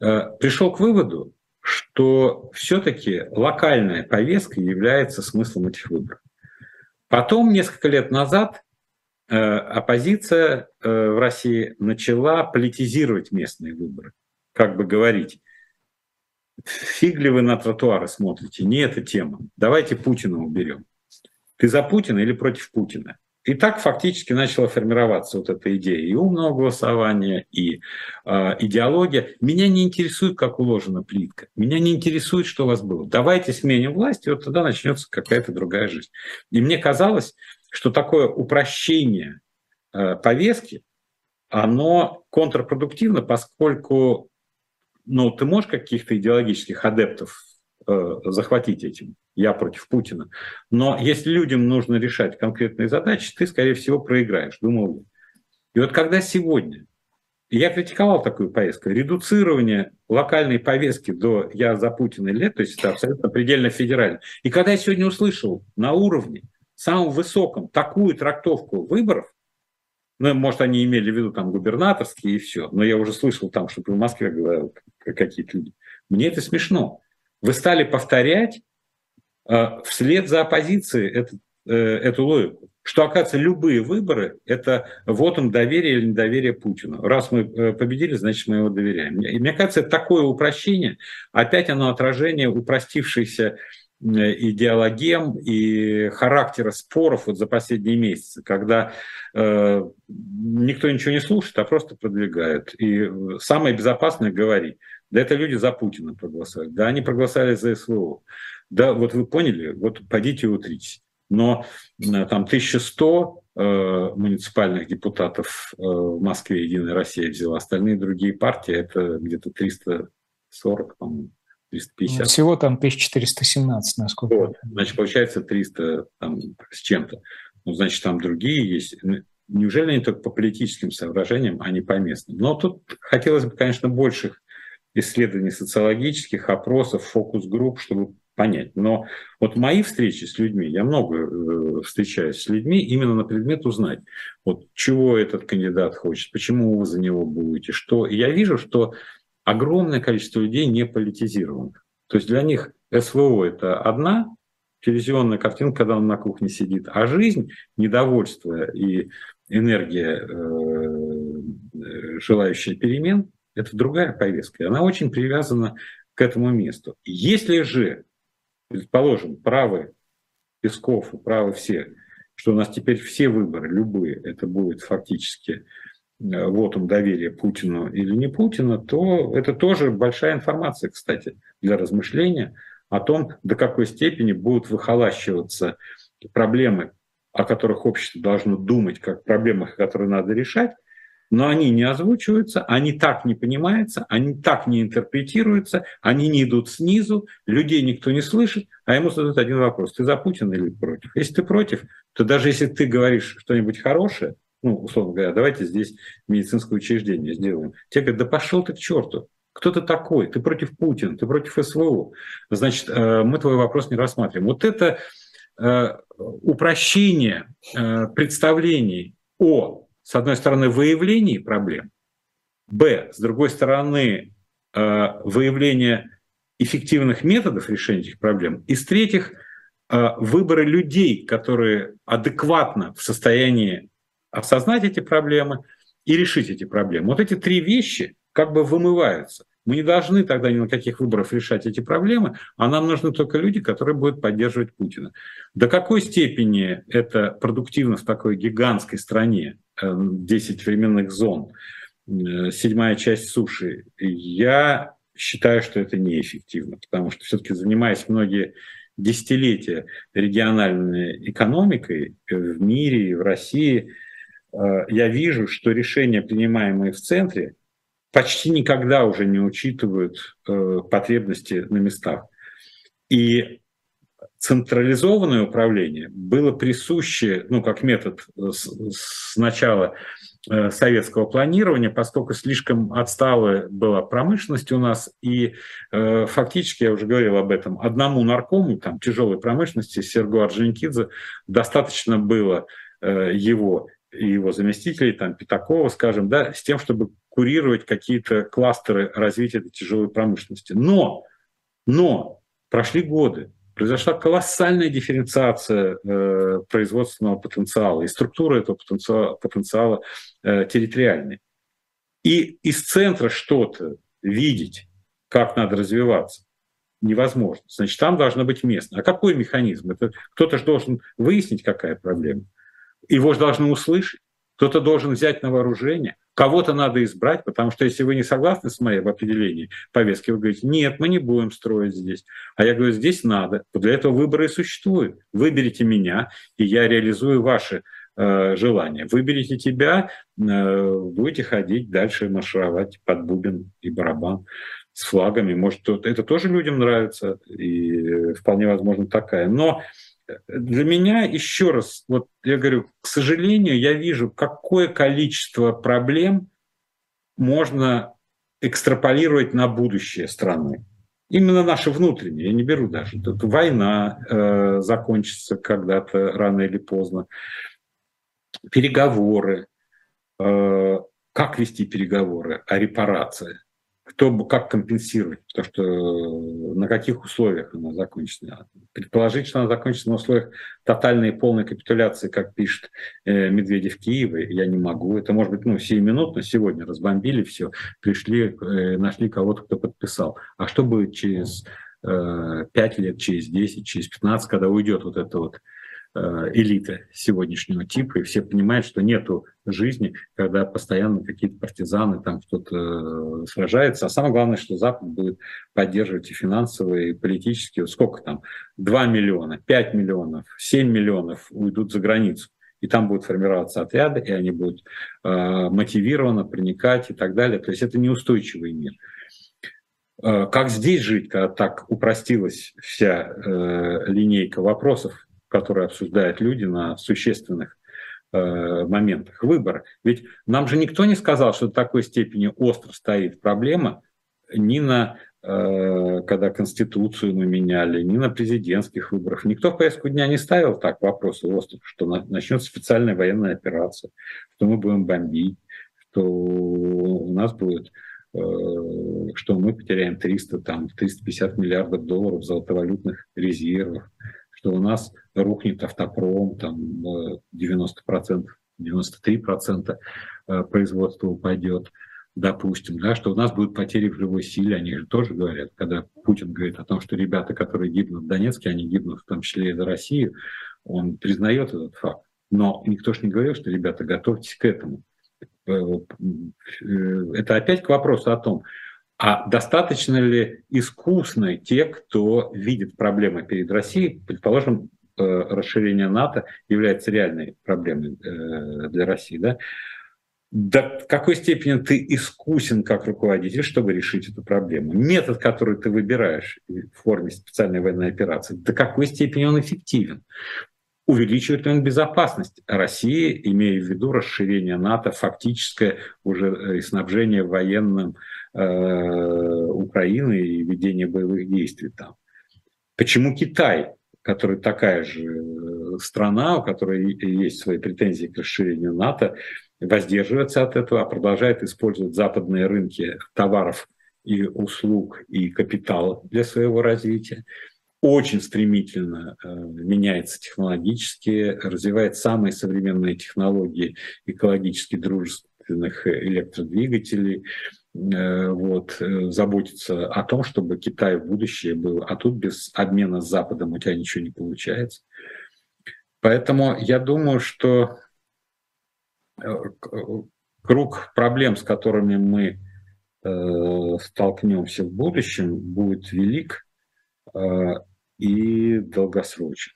э, пришел к выводу, что все-таки локальная повестка является смыслом этих выборов. Потом, несколько лет назад, э, оппозиция э, в России начала политизировать местные выборы. Как бы говорить, фиг ли вы на тротуары смотрите? Не эта тема. Давайте Путина уберем. Ты за Путина или против Путина? И так фактически начала формироваться вот эта идея и умного голосования, и э, идеология. Меня не интересует, как уложена плитка. Меня не интересует, что у вас было. Давайте сменим власть, и вот тогда начнется какая-то другая жизнь. И мне казалось, что такое упрощение э, повестки, оно контрпродуктивно, поскольку ну, ты можешь каких-то идеологических адептов э, захватить этим? Я против Путина. Но если людям нужно решать конкретные задачи, ты, скорее всего, проиграешь, думал я. И вот когда сегодня я критиковал такую повестку. Редуцирование локальной повестки до «я за Путина» лет, то есть это абсолютно предельно федерально. И когда я сегодня услышал на уровне, самом высоком, такую трактовку выборов, ну, может, они имели в виду там губернаторские и все. Но я уже слышал там, что в Москве говорил какие-то люди. Мне это смешно. Вы стали повторять э, вслед за оппозицией это, э, эту логику. Что, оказывается, любые выборы – это вот он доверие или недоверие Путину. Раз мы э, победили, значит, мы его доверяем. И мне кажется, это такое упрощение, опять оно отражение упростившейся идеологем и характера споров вот за последние месяцы, когда э, никто ничего не слушает, а просто продвигают. И самое безопасное говорить. Да это люди за Путина проголосовали. Да они проголосовали за СВО. Да вот вы поняли, вот пойдите и утритесь. Но э, там 1100 э, муниципальных депутатов э, в Москве «Единая Россия» взяла, остальные другие партии это где-то 340, по-моему. 350. Ну, всего там 1417, насколько вот, Значит, получается 300 там, с чем-то. Ну, значит, там другие есть. Неужели они только по политическим соображениям, а не по местным? Но тут хотелось бы, конечно, больших исследований социологических, опросов, фокус-групп, чтобы понять. Но вот мои встречи с людьми, я много э, встречаюсь с людьми именно на предмет узнать, вот чего этот кандидат хочет, почему вы за него будете, что. И я вижу, что огромное количество людей не политизированных. То есть для них СВО – это одна телевизионная картинка, когда он на кухне сидит, а жизнь, недовольство и энергия, э, желающая перемен, это другая повестка. И она очень привязана к этому месту. Если же, предположим, правы Песков и правы все, что у нас теперь все выборы, любые, это будет фактически э, вотом доверия Путину или не Путина, то это тоже большая информация, кстати, для размышления о том, до какой степени будут выхолащиваться проблемы о которых общество должно думать как проблемах, которые надо решать, но они не озвучиваются, они так не понимаются, они так не интерпретируются, они не идут снизу, людей никто не слышит, а ему задают один вопрос, ты за Путина или против? Если ты против, то даже если ты говоришь что-нибудь хорошее, ну, условно говоря, давайте здесь медицинское учреждение сделаем, тебе говорят, да пошел ты к черту, кто ты такой? Ты против Путина, ты против СВО. Значит, э, мы твой вопрос не рассматриваем. Вот это Э, упрощение э, представлений о, с одной стороны, выявлении проблем, б, с другой стороны, выявление эффективных методов решения этих проблем, и с-третьих, выборы людей, которые адекватно в состоянии осознать эти проблемы и решить эти проблемы. Вот эти три вещи как бы вымываются. Мы не должны тогда ни на каких выборах решать эти проблемы, а нам нужны только люди, которые будут поддерживать Путина. До какой степени это продуктивно в такой гигантской стране, 10 э, временных зон, э, седьмая часть суши, я считаю, что это неэффективно, потому что все-таки занимаясь многие десятилетия региональной экономикой в мире и в России, э, я вижу, что решения, принимаемые в центре, почти никогда уже не учитывают э, потребности на местах. И централизованное управление было присуще, ну, как метод э, с, начала э, советского планирования, поскольку слишком отсталая была промышленность у нас, и э, фактически, я уже говорил об этом, одному наркому там, тяжелой промышленности, Серго Орджоникидзе, достаточно было э, его его заместителей, там, Пятакова, скажем, да, с тем, чтобы курировать какие-то кластеры развития этой тяжелой промышленности. Но, но прошли годы, произошла колоссальная дифференциация э, производственного потенциала и структура этого потенциала, потенциала э, территориальной. И из центра что-то видеть, как надо развиваться, невозможно. Значит, там должно быть место. А какой механизм? Это кто-то же должен выяснить, какая проблема. Его же должны услышать. Кто-то должен взять на вооружение. Кого-то надо избрать, потому что если вы не согласны с моим определением повестки, вы говорите, нет, мы не будем строить здесь. А я говорю, здесь надо. Для этого выборы и существуют. Выберите меня, и я реализую ваши э, желания. Выберите тебя, э, будете ходить дальше, маршировать под бубен и барабан с флагами. Может, это тоже людям нравится, и вполне возможно такая. Но для меня, еще раз, вот я говорю, к сожалению, я вижу, какое количество проблем можно экстраполировать на будущее страны. Именно наши внутренние, я не беру даже. Тут война э, закончится когда-то рано или поздно, переговоры, э, как вести переговоры о репарации кто как компенсировать, то что на каких условиях она закончится. Предположить, что она закончится на условиях тотальной и полной капитуляции, как пишет э, Медведев Киеве, я не могу. Это может быть ну, сиюминутно, сегодня разбомбили все, пришли, э, нашли кого-то, кто подписал. А что будет через э, 5 лет, через 10, через 15, когда уйдет вот это вот элиты сегодняшнего типа, и все понимают, что нету жизни, когда постоянно какие-то партизаны там кто-то э, сражается, а самое главное, что Запад будет поддерживать и финансово, и политически, сколько там, 2 миллиона, 5 миллионов, 7 миллионов уйдут за границу, и там будут формироваться отряды, и они будут э, мотивированно проникать и так далее, то есть это неустойчивый мир. Э, как здесь жить, когда так упростилась вся э, линейка вопросов, которые обсуждают люди на существенных э, моментах выбора. Ведь нам же никто не сказал, что до такой степени остро стоит проблема ни на Э, когда Конституцию мы меняли, ни на президентских выборах. Никто в повестку дня не ставил так вопросы остров, что начнется специальная военная операция, что мы будем бомбить, что у нас будет э, что мы потеряем 300, там, 350 миллиардов долларов золотовалютных резервов, что у нас рухнет автопром, там 90%, 93% производства упадет допустим, да, что у нас будут потери в живой силе, они же тоже говорят, когда Путин говорит о том, что ребята, которые гибнут в Донецке, они гибнут в том числе и за Россию, он признает этот факт. Но никто же не говорил, что, ребята, готовьтесь к этому. Э, э, это опять к вопросу о том, а достаточно ли искусны те, кто видит проблемы перед Россией, предположим, э, расширение НАТО является реальной проблемой для России, да? до какой степени ты искусен как руководитель, чтобы решить эту проблему. Метод, который ты выбираешь в форме специальной военной операции, до какой степени он эффективен. Увеличивает ли он безопасность России, имея в виду расширение НАТО, фактическое уже э, и снабжение военным э, Украины и ведение боевых действий там. Почему Китай, который такая же э, страна, у которой есть свои претензии к расширению НАТО, воздерживается от этого, а продолжает использовать западные рынки товаров и услуг и капитала для своего развития. Очень стремительно э, меняется технологически, развивает самые современные технологии экологически дружественных электродвигателей, э, вот, э, заботится о том, чтобы Китай в будущее был, а тут без обмена с Западом у тебя ничего не получается. Поэтому я думаю, что круг проблем, с которыми мы э, столкнемся в будущем, будет велик э, и долгосрочен.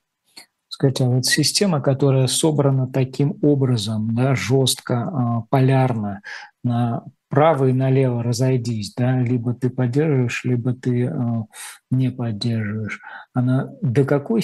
Скажите, а вот система, которая собрана таким образом, да, жестко, э, полярно, на право и налево разойдись, да, либо ты поддерживаешь, либо ты э, не поддерживаешь. Она до какой,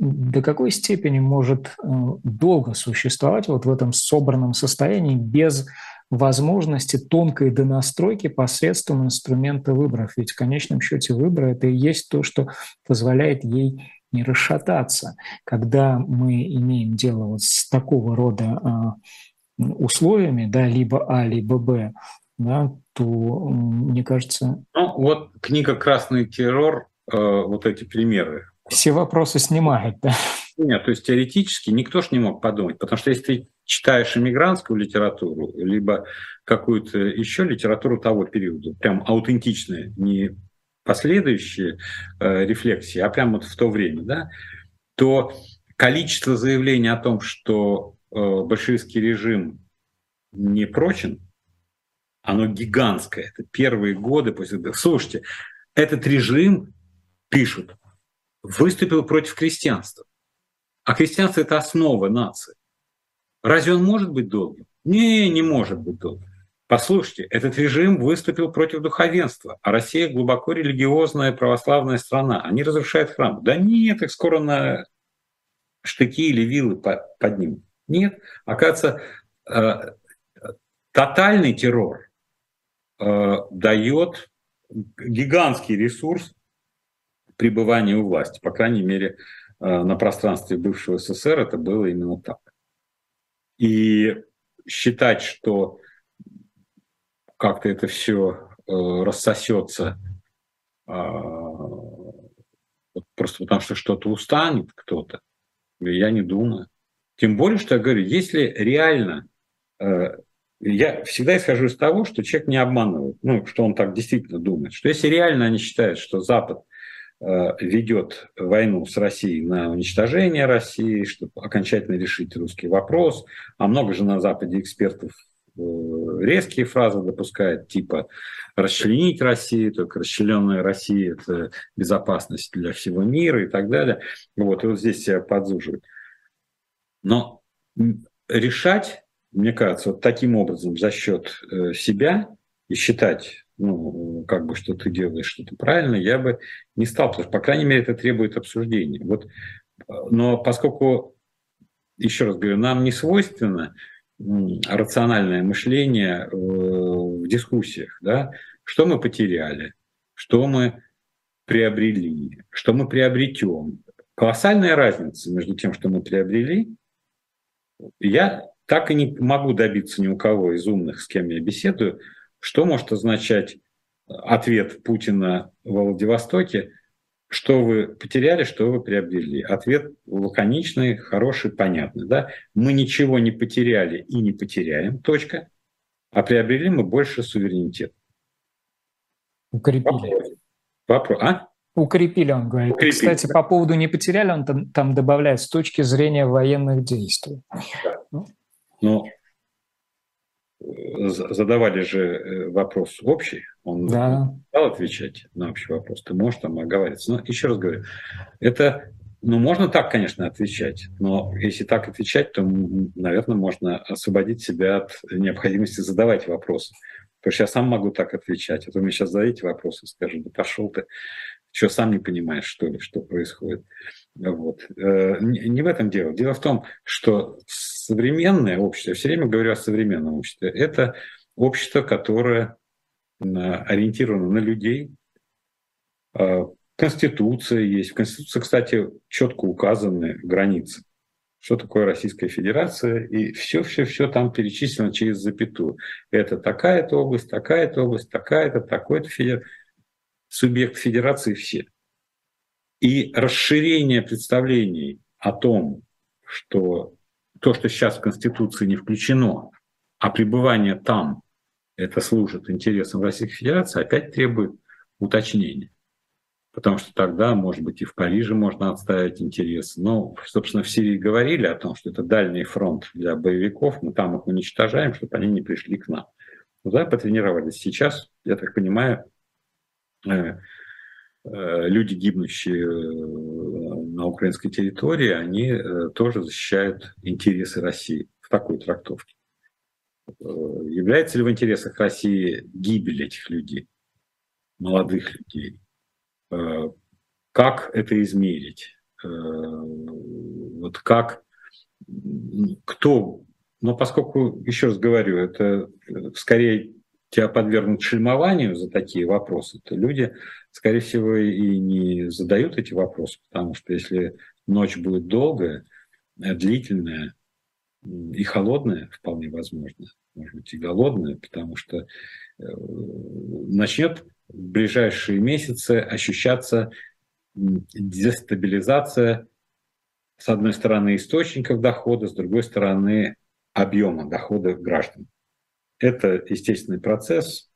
до какой степени может э, долго существовать вот в этом собранном состоянии без возможности тонкой донастройки посредством инструмента выборов. Ведь в конечном счете выборы это и есть то, что позволяет ей не расшататься. Когда мы имеем дело вот с такого рода э, условиями, да, либо А, либо Б, да, то, мне кажется... Ну, вот книга «Красный террор», э, вот эти примеры. Все вопросы снимает, да? Нет, то есть теоретически никто ж не мог подумать, потому что если ты читаешь иммигрантскую литературу, либо какую-то еще литературу того периода, прям аутентичные, не последующие э, рефлексии, а прямо вот в то время, да, то количество заявлений о том, что большевистский режим не прочен, оно гигантское. Это первые годы после... Слушайте, этот режим, пишут, выступил против крестьянства. А крестьянство – это основа нации. Разве он может быть долгим? Не, не может быть долгим. Послушайте, этот режим выступил против духовенства, а Россия глубоко религиозная православная страна. Они разрушают храм. Да нет, их скоро на штыки или вилы поднимут. Нет, оказывается, э, тотальный террор э, дает гигантский ресурс пребывания у власти. По крайней мере, э, на пространстве бывшего СССР это было именно так. И считать, что как-то это все рассосется просто потому, что что-то устанет кто-то, я не думаю. Тем более, что я говорю, если реально, э, я всегда исхожу из того, что человек не обманывает, ну, что он так действительно думает, что если реально они считают, что Запад э, ведет войну с Россией на уничтожение России, чтобы окончательно решить русский вопрос, а много же на Западе экспертов э, резкие фразы допускает, типа расчленить Россию, только расчлененная Россия – это безопасность для всего мира и так далее. Вот, и вот здесь себя подзуживают. Но решать, мне кажется, вот таким образом за счет э, себя и считать, ну, как бы, что ты делаешь что-то правильно, я бы не стал, потому что, по крайней мере, это требует обсуждения. Вот, но поскольку, еще раз говорю, нам не свойственно рациональное мышление в дискуссиях, да, что мы потеряли, что мы приобрели, что мы приобретем. Колоссальная разница между тем, что мы приобрели. Я так и не могу добиться ни у кого из умных, с кем я беседую, что может означать ответ Путина в Владивостоке, что вы потеряли, что вы приобрели. Ответ лаконичный, хороший, понятный. Да? Мы ничего не потеряли и не потеряем, точка. А приобрели мы больше суверенитета. Укрепили. Вопрос. Вопрос. А? Укрепили, он говорит. Укрепили. Кстати, по поводу не потеряли, он там, там добавляет с точки зрения военных действий. Да. Ну, Но задавали же э, вопрос общий, он да. стал отвечать на общий вопрос, ты можешь там оговариваться. Но еще раз говорю, это, ну, можно так, конечно, отвечать, но если так отвечать, то, наверное, можно освободить себя от необходимости задавать вопросы. Потому что я сам могу так отвечать, а то мне сейчас задаете вопросы и скажу, да пошел ты, что сам не понимаешь, что ли, что происходит. Вот. Э, не в этом дело. Дело в том, что современное общество, я все время говорю о современном обществе, это общество, которое ориентировано на людей. А, Конституция есть. В Конституции, кстати, четко указаны границы. Что такое Российская Федерация? И все-все-все там перечислено через запятую. Это такая-то область, такая-то область, такая-то, такой-то федер... субъект федерации все. И расширение представлений о том, что то, что сейчас в Конституции не включено, а пребывание там это служит интересам Российской Федерации, опять требует уточнения. Потому что тогда, может быть, и в Париже можно отставить интересы. Но, собственно, в Сирии говорили о том, что это дальний фронт для боевиков, мы там их уничтожаем, чтобы они не пришли к нам. Да, потренировались. Сейчас, я так понимаю, люди, гибнущие э, на украинской территории, они тоже защищают интересы России в такой трактовке. Является ли в интересах России гибель этих людей, молодых людей? Э, как это измерить? Э, вот как, кто, но поскольку, еще раз говорю, это скорее тебя подвергнут шельмованию за такие вопросы, то люди, скорее всего, и не задают эти вопросы, потому что если ночь будет долгая, длительная, и холодная, вполне возможно, может быть, и голодная, потому что э, начнет в ближайшие месяцы ощущаться дестабилизация, с одной стороны, источников дохода, с другой стороны, объема дохода граждан. Это естественный процесс.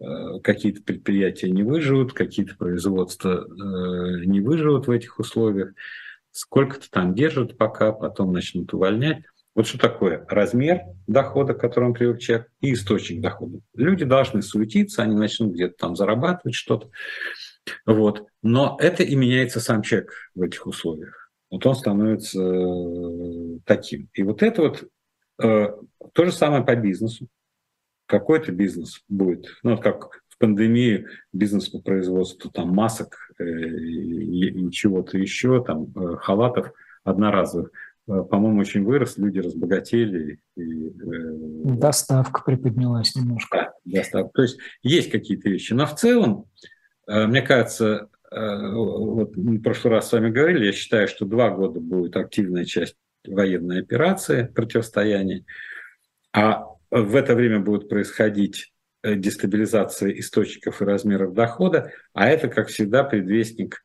Э, какие-то предприятия не выживут, какие-то производства э, не выживут в этих условиях. Сколько-то там держат пока, потом начнут увольнять. Вот что такое размер дохода, к которому привык человек, и источник дохода. Люди должны суетиться, они начнут где-то там зарабатывать что-то. Вот. Но это и меняется сам человек в этих условиях. Вот он становится э, таким. И вот это вот то же самое по бизнесу. Какой-то бизнес будет, ну, как в пандемии бизнес по производству там масок э, и, и чего-то еще, там э, халатов одноразовых Э, по-моему, очень вырос, люди разбогатели. И, э, доставка приподнялась немножко. Да, доставка. То есть есть какие-то вещи. Но в целом, э, мне кажется, вот мы в прошлый раз с вами говорили, я считаю, что два года будет активная часть военной операции, противостояния, а в это время будет происходить дестабилизация источников и размеров дохода, а это, как всегда, предвестник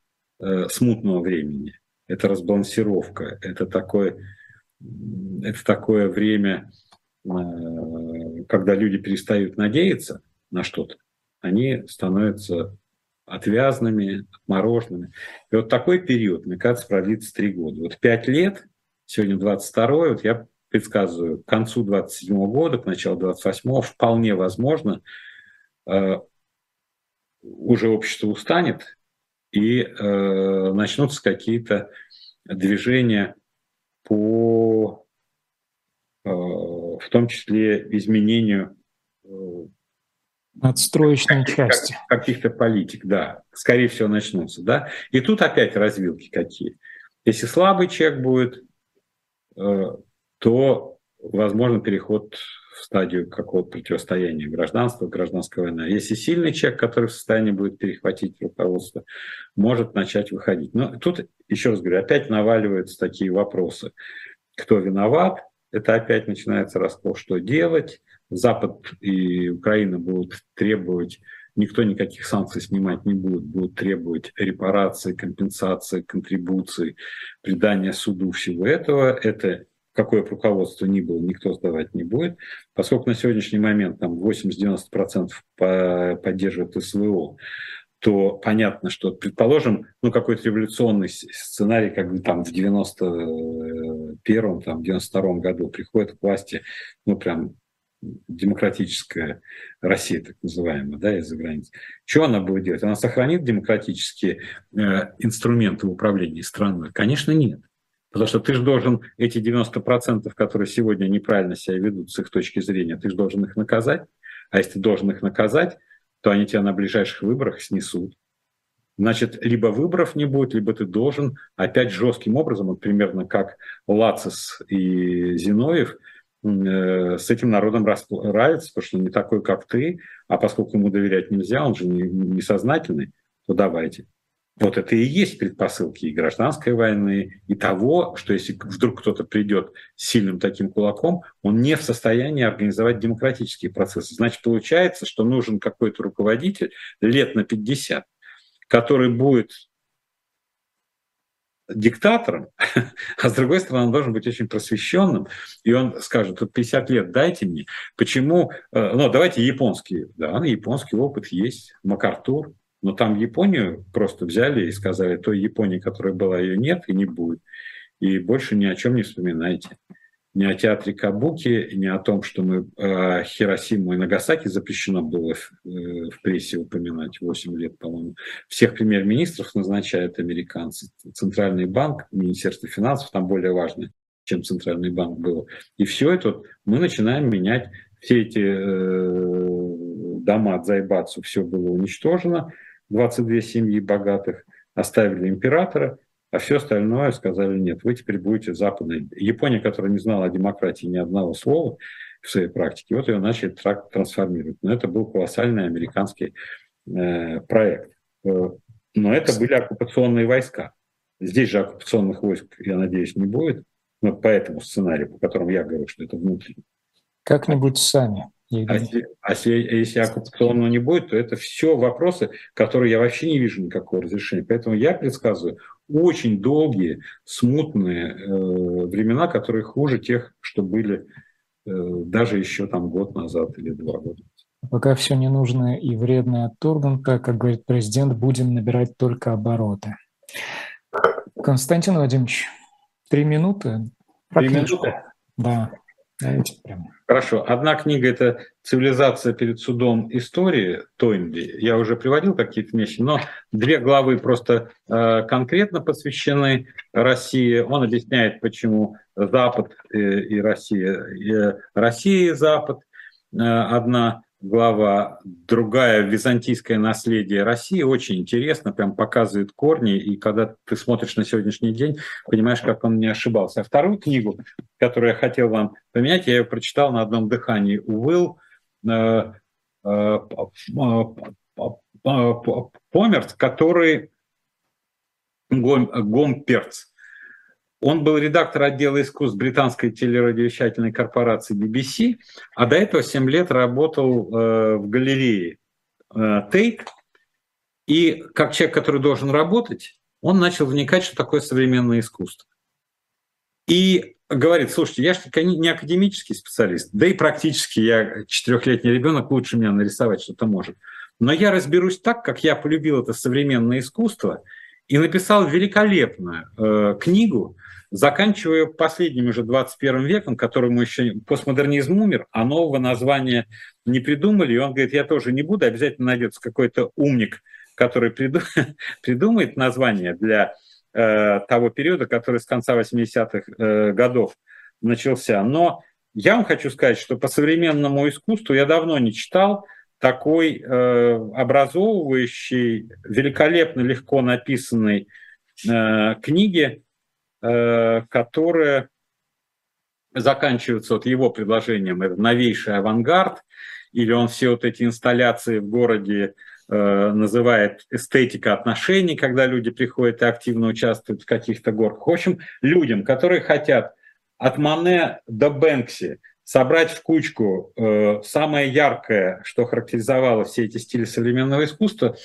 смутного времени это разбалансировка, это такое, это такое время, э, когда люди перестают надеяться на что-то, они становятся отвязными, отмороженными. И вот такой период, мне кажется, продлится три года. Вот пять лет, сегодня 22 вот я предсказываю, к концу 27 года, к началу 28 вполне возможно, э, уже общество устанет и э, начнутся какие-то движения по, э, в том числе, изменению э, отстроечной каких, части. Каких-то политик, да, скорее всего, начнутся. Да? И тут опять развилки какие. Если слабый человек будет, то возможен переход в стадию какого-то противостояния гражданства, гражданской войны. А если сильный человек, который в состоянии будет перехватить руководство, может начать выходить. Но тут, еще раз говорю, опять наваливаются такие вопросы. Кто виноват? Это опять начинается раскол, что делать. Запад и Украина будут требовать никто никаких санкций снимать не будет, будут требовать репарации, компенсации, контрибуции, предания суду всего этого. Это какое бы руководство ни было, никто сдавать не будет, поскольку на сегодняшний момент там 80-90% поддерживают СВО, то понятно, что, предположим, ну, какой-то революционный сценарий, как бы там в 91-м, там, 92-м году приходит к власти, ну, прям демократическая Россия, так называемая, да, из-за границы. Что она будет делать? Она сохранит демократические э, инструменты в управлении страной? Конечно, нет. Потому что ты же должен эти 90%, которые сегодня неправильно себя ведут с их точки зрения, ты же должен их наказать. А если ты должен их наказать, то они тебя на ближайших выборах снесут. Значит, либо выборов не будет, либо ты должен опять жестким образом, вот примерно как Лацис и Зиновьев, э, с этим народом расправиться, потому что не такой, как ты, а поскольку ему доверять нельзя, он же несознательный, то давайте. Вот это и есть предпосылки и гражданской войны, и того, что если вдруг кто-то придет сильным таким кулаком, он не в состоянии организовать демократические процессы. Значит, получается, что нужен какой-то руководитель лет на 50, который будет диктатором, [laughs] а с другой стороны, он должен быть очень просвещенным, и он скажет, тут 50 лет дайте мне, почему, э, ну, давайте японский, да, японский опыт есть, МакАртур, но там Японию просто взяли и сказали, той Японии, которая была, ее нет и не будет. И больше ни о чем не вспоминайте. Ни о театре Кабуки, ни о том, что мы э, Хиросиму и Нагасаки запрещено было в, э, в прессе упоминать 8 лет, по-моему. Всех премьер-министров назначают американцы. Центральный банк, Министерство финансов, там более важное, чем Центральный банк был. И все это мы начинаем менять. Все эти э, дома от Зайбацу, все было уничтожено 22 семьи богатых, оставили императора, а все остальное сказали нет, вы теперь будете западной. Япония, которая не знала о демократии ни одного слова в своей практике, вот ее начали трансформировать. Но это был колоссальный американский э, проект. Э, но это были оккупационные войска. Здесь же оккупационных войск, я надеюсь, не будет. Но по этому сценарию, по которому я говорю, что это внутренний. Как-нибудь сами. А если, а если оккупационного не будет, то это все вопросы, которые я вообще не вижу никакого разрешения. Поэтому я предсказываю очень долгие, смутные э, времена, которые хуже тех, что были э, даже еще там год назад или два года. Пока все ненужное и вредное отторгнуто, как говорит президент, будем набирать только обороты. Константин Владимирович, три минуты. Три минуты? Да. Хорошо. Одна книга – это «Цивилизация перед судом истории» Тойнби. Я уже приводил какие-то вещи, но две главы просто э, конкретно посвящены России. Он объясняет, почему Запад и, и Россия, и Россия и Запад э, одна глава, другая «Византийское наследие России». Очень интересно, прям показывает корни, и когда ты смотришь на сегодняшний день, понимаешь, как он не ошибался. А вторую книгу, которую я хотел вам поменять, я ее прочитал на одном дыхании. Уилл э, э, Померт, который Гомперц, он был редактор отдела искусств британской телерадиовещательной корпорации BBC, а до этого 7 лет работал э, в галерее э. И как человек, который должен работать, он начал вникать, что такое современное искусство. И говорит, слушайте, я же не академический специалист, да и практически я четырехлетний ребенок лучше меня нарисовать что-то может. Но я разберусь так, как я полюбил это современное искусство, и написал великолепную э, книгу, заканчивая последним уже 21 веком, которому еще постмодернизм умер, а нового названия не придумали. И он говорит, я тоже не буду, обязательно найдется какой-то умник, который [laughs] придумает название для э, того периода, который с конца 80-х э, годов начался. Но я вам хочу сказать, что по современному искусству я давно не читал такой э, образовывающей, великолепно легко написанной э, книги, Э, которая заканчивается вот его предложением, это новейший авангард, или он все вот эти инсталляции в городе э, называет эстетика отношений, когда люди приходят и активно участвуют в каких-то горках. В общем, людям, которые хотят от Мане до Бэнкси собрать в кучку э, самое яркое, что характеризовало все эти стили современного искусства,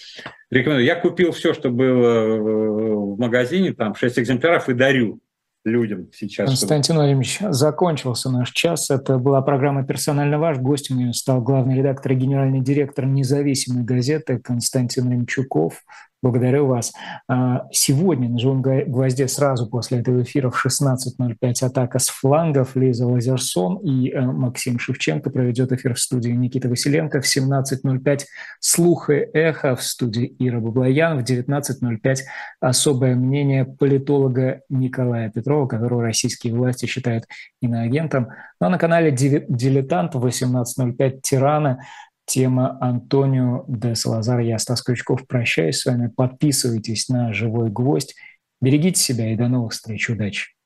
рекомендую. Я купил все, что было в магазине, там 6 экземпляров и дарю людям сейчас. Константин Владимирович, закончился наш час. Это была программа «Персонально ваш». Гостем ее стал главный редактор и генеральный директор независимой газеты Константин Ремчуков. Благодарю вас. А, сегодня на «Живом гвозде» сразу после этого эфира в 16.05 атака с флангов Лиза Лазерсон и э, Максим Шевченко проведет эфир в студии Никита Василенко. В 17.05 «Слух и эхо» в студии Ира Баблоян. В 19.05 особое мнение политолога Николая Петрова, которого российские власти считают иноагентом. Ну а на канале «Дилетант» в 18.05 «Тирана» тема Антонио де Салазар. Я, Стас Крючков, прощаюсь с вами. Подписывайтесь на «Живой гвоздь». Берегите себя и до новых встреч. Удачи!